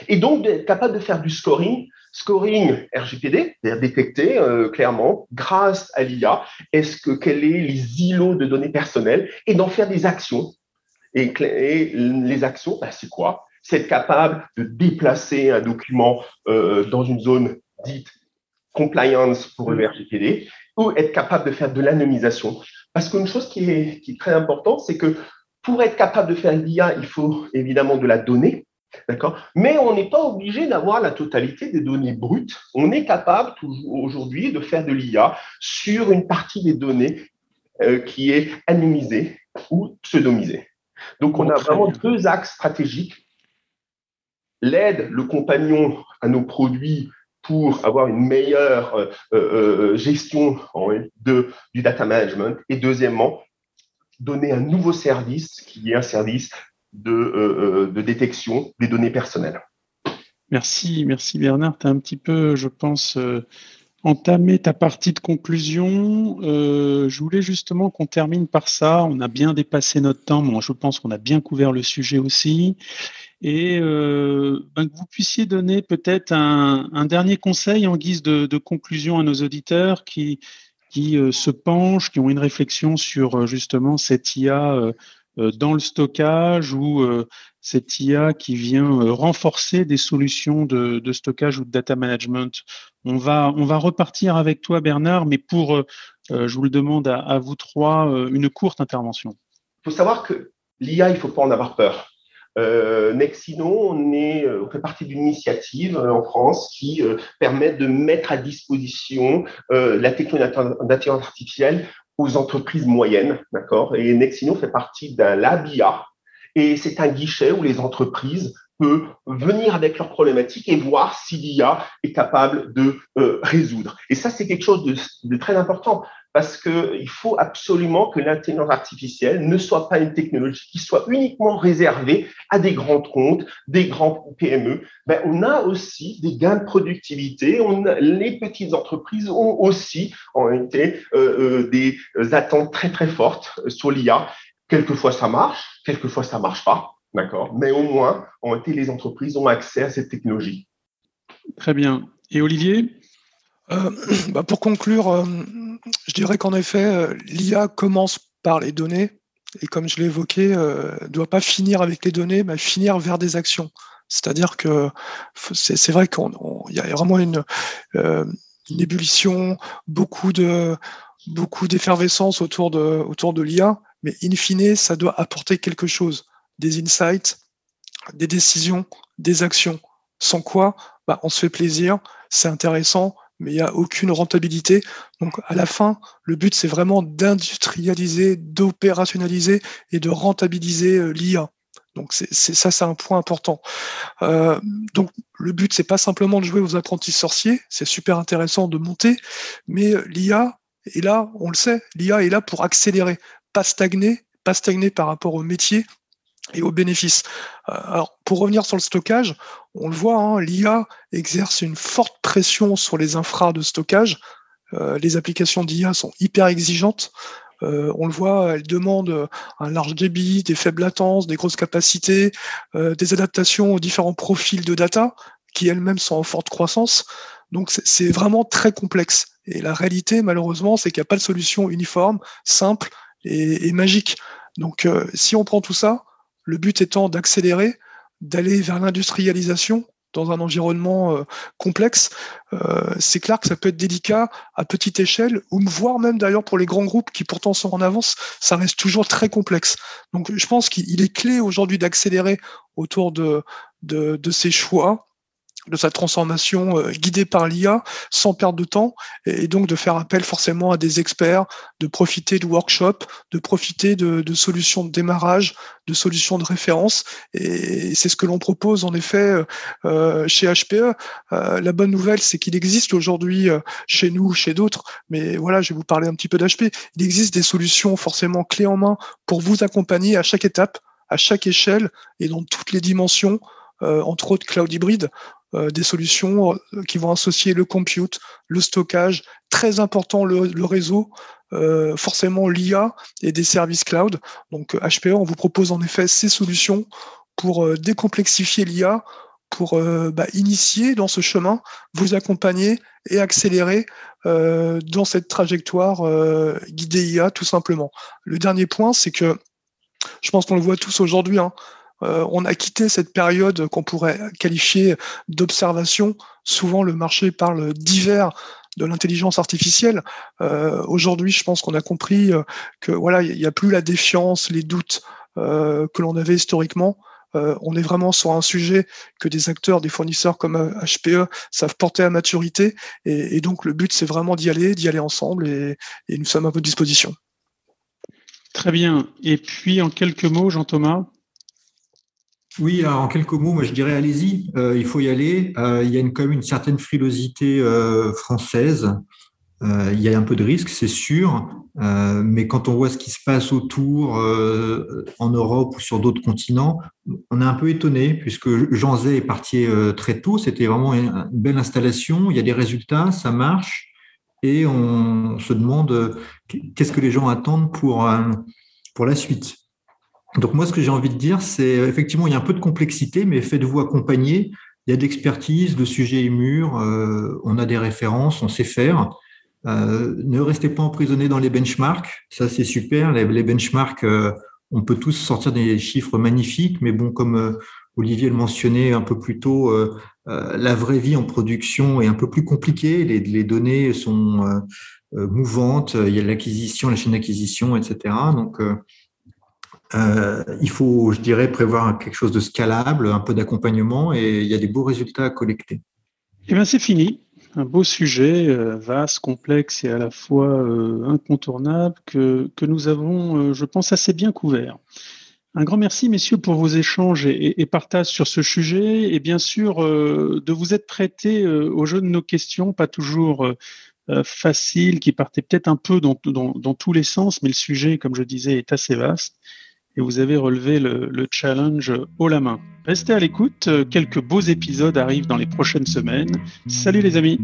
et donc d'être capable de faire du scoring, scoring RGPD, c'est-à-dire détecter euh, clairement, grâce à l'IA, est-ce que quels est les îlots de données personnelles et d'en faire des actions. Et, les actions, ben, c'est quoi? C'est être capable de déplacer un document euh, dans une zone dite compliance pour le RGPD ou être capable de faire de l'anonymisation. Parce qu'une chose qui est, qui est très importante, c'est que pour être capable de faire l'IA, il faut évidemment de la donnée, d'accord? Mais on n'est pas obligé d'avoir la totalité des données brutes. On est capable aujourd'hui de faire de l'IA sur une partie des données euh, qui est anonymisée ou pseudonymisée. Donc, on a vraiment deux axes stratégiques. L'aide, le compagnon à nos produits pour avoir une meilleure euh, euh, euh, gestion du data management. Et deuxièmement, donner un nouveau service qui est un service de, détection des données personnelles. Merci, merci Bernard. Tu as un petit peu, je pense, entamé ta partie de conclusion. je voulais justement qu'on termine par ça. On a bien dépassé notre temps. Moi, je pense qu'on a bien couvert le sujet aussi et euh, ben, que vous puissiez donner peut-être un, dernier conseil en guise de, conclusion à nos auditeurs qui, qui euh, se penchent, qui ont une réflexion sur euh, justement cette IA dans le stockage ou cette IA qui vient renforcer des solutions de, stockage ou de data management. On va, on va repartir avec toi, Bernard, mais pour, je vous le demande à, à vous trois, une courte intervention. Il faut savoir que l'IA, il ne faut pas en avoir peur. Euh, Nexino, on, est, euh, fait partie d'une initiative euh, en France qui euh, permet de mettre à disposition la technologie d'intelligence artificielle aux entreprises moyennes, d'accord? Et Nexino fait partie d'un LabIA, et c'est un guichet où les entreprises peuvent venir avec leurs problématiques et voir si l'IA est capable de résoudre. Et ça, c'est quelque chose de très important parce qu'il faut absolument que l'intelligence artificielle ne soit pas une technologie qui soit uniquement réservée à des grands comptes, des grands PME. Ben, on a aussi des gains de productivité. On les petites entreprises ont aussi en réalité euh, euh, des attentes très très fortes sur l'IA. Quelquefois ça marche, quelquefois ça marche pas, d'accord? Mais au moins, en réalité, les entreprises ont accès à cette technologie. Très bien. Et Olivier? Euh, (clears throat) bah, Pour conclure, je dirais qu'en effet, euh, l'IA commence par les données et comme je l'ai évoqué, ne euh, doit pas finir avec les données, mais finir vers des actions. C'est-à-dire que c'est vrai qu'il y a vraiment une, euh, ébullition, beaucoup de beaucoup d'effervescence autour de, autour de l'IA, mais in fine, ça doit apporter quelque chose, des insights, des décisions, des actions. Sans quoi, bah, on se fait plaisir, c'est intéressant, mais il n'y a aucune rentabilité. Donc à la fin, le but, c'est vraiment d'industrialiser, d'opérationnaliser et de rentabiliser euh, l'IA. Donc c'est ça, c'est un point important. Euh, donc le but, c'est pas simplement de jouer aux apprentis sorciers, c'est super intéressant de monter, mais l'IA est là, on le sait, l'IA est là pour accélérer, pas stagner, pas stagner par rapport au métier et aux bénéfices. Euh, alors pour revenir sur le stockage, on le voit, hein, l'IA exerce une forte pression sur les infras de stockage. Euh, les applications d'IA sont hyper exigeantes. Euh, on le voit, elle demande un large débit, des faibles latences, des grosses capacités, des adaptations aux différents profils de data qui elles-mêmes sont en forte croissance. Donc c'est vraiment très complexe. Et la réalité, malheureusement, c'est qu'il n'y a pas de solution uniforme, simple et, magique. Donc si on prend tout ça, le but étant d'accélérer, d'aller vers l'industrialisation dans un environnement euh, complexe, euh, c'est clair que ça peut être délicat à petite échelle, ou voire même d'ailleurs pour les grands groupes qui pourtant sont en avance, ça reste toujours très complexe. Donc je pense qu'il est clé aujourd'hui d'accélérer autour de, de, de ces choix, de sa transformation euh, guidée par l'IA sans perdre de temps et, donc de faire appel forcément à des experts, de profiter de workshops, de profiter de, de solutions de démarrage, de solutions de référence et c'est ce que l'on propose en effet euh, euh chez HPE. Euh, la bonne nouvelle c'est qu'il existe aujourd'hui chez nous, chez d'autres, mais voilà, je vais vous parler un petit peu d'HP. Il existe des solutions forcément clés en main pour vous accompagner à chaque étape, à chaque échelle et dans toutes les dimensions. Euh, entre autres cloud hybride, euh, des solutions euh, qui vont associer le compute, le stockage, très important le, réseau, forcément l'IA et des services cloud. Donc HPE, on vous propose en effet ces solutions pour décomplexifier l'IA, pour bah, initier dans ce chemin, vous accompagner et accélérer dans cette trajectoire guidée IA tout simplement. Le dernier point, c'est que je pense qu'on le voit tous aujourd'hui, hein, on a quitté cette période qu'on pourrait qualifier d'observation. Souvent, le marché parle d'hiver de l'intelligence artificielle. Euh, aujourd'hui, je pense qu'on a compris euh, que voilà, il n'y a plus la défiance, les doutes que l'on avait historiquement. on est vraiment sur un sujet que des acteurs, des fournisseurs comme HPE savent porter à maturité. Et, donc, le but, c'est vraiment d'y aller, d'y aller ensemble. Et, et, nous sommes à votre disposition. Très bien. Et puis, en quelques mots, Jean-Thomas oui, en quelques mots, moi je dirais allez-y, euh, il faut y aller. Euh, il y a une, quand même une certaine frilosité euh, française. il y a un peu de risque, c'est sûr, mais quand on voit ce qui se passe autour en Europe ou sur d'autres continents, on est un peu étonné puisque Jean Zay est parti très tôt. C'était vraiment une belle installation. Il y a des résultats, ça marche, et on se demande qu'est-ce que les gens attendent pour pour la suite. Donc moi, ce que j'ai envie de dire, c'est euh, effectivement, il y a un peu de complexité, mais faites-vous accompagner. Il y a de l'expertise, le sujet est mûr, euh, on a des références, on sait faire. Euh, ne restez pas emprisonné dans les benchmarks, ça c'est super. Les, benchmarks, on peut tous sortir des chiffres magnifiques, mais bon, comme Olivier le mentionnait un peu plus tôt, la vraie vie en production est un peu plus compliquée. Les, les données sont mouvantes, il y a l'acquisition, la chaîne d'acquisition, etc. Donc euh, il faut, je dirais, prévoir quelque chose de scalable, un peu d'accompagnement et il y a des beaux résultats à collecter. Eh bien, c'est fini. Un beau sujet, euh, vaste, complexe et à la fois euh, incontournable que, que nous avons, je pense, assez bien couvert. Un grand merci, messieurs, pour vos échanges et, partages sur ce sujet et bien sûr de vous être prêtés au jeu de nos questions, pas toujours faciles, qui partaient peut-être un peu dans tous les sens, mais le sujet, comme je disais, est assez vaste et vous avez relevé le, challenge haut la main. Restez à l'écoute, quelques beaux épisodes arrivent dans les prochaines semaines. Salut les amis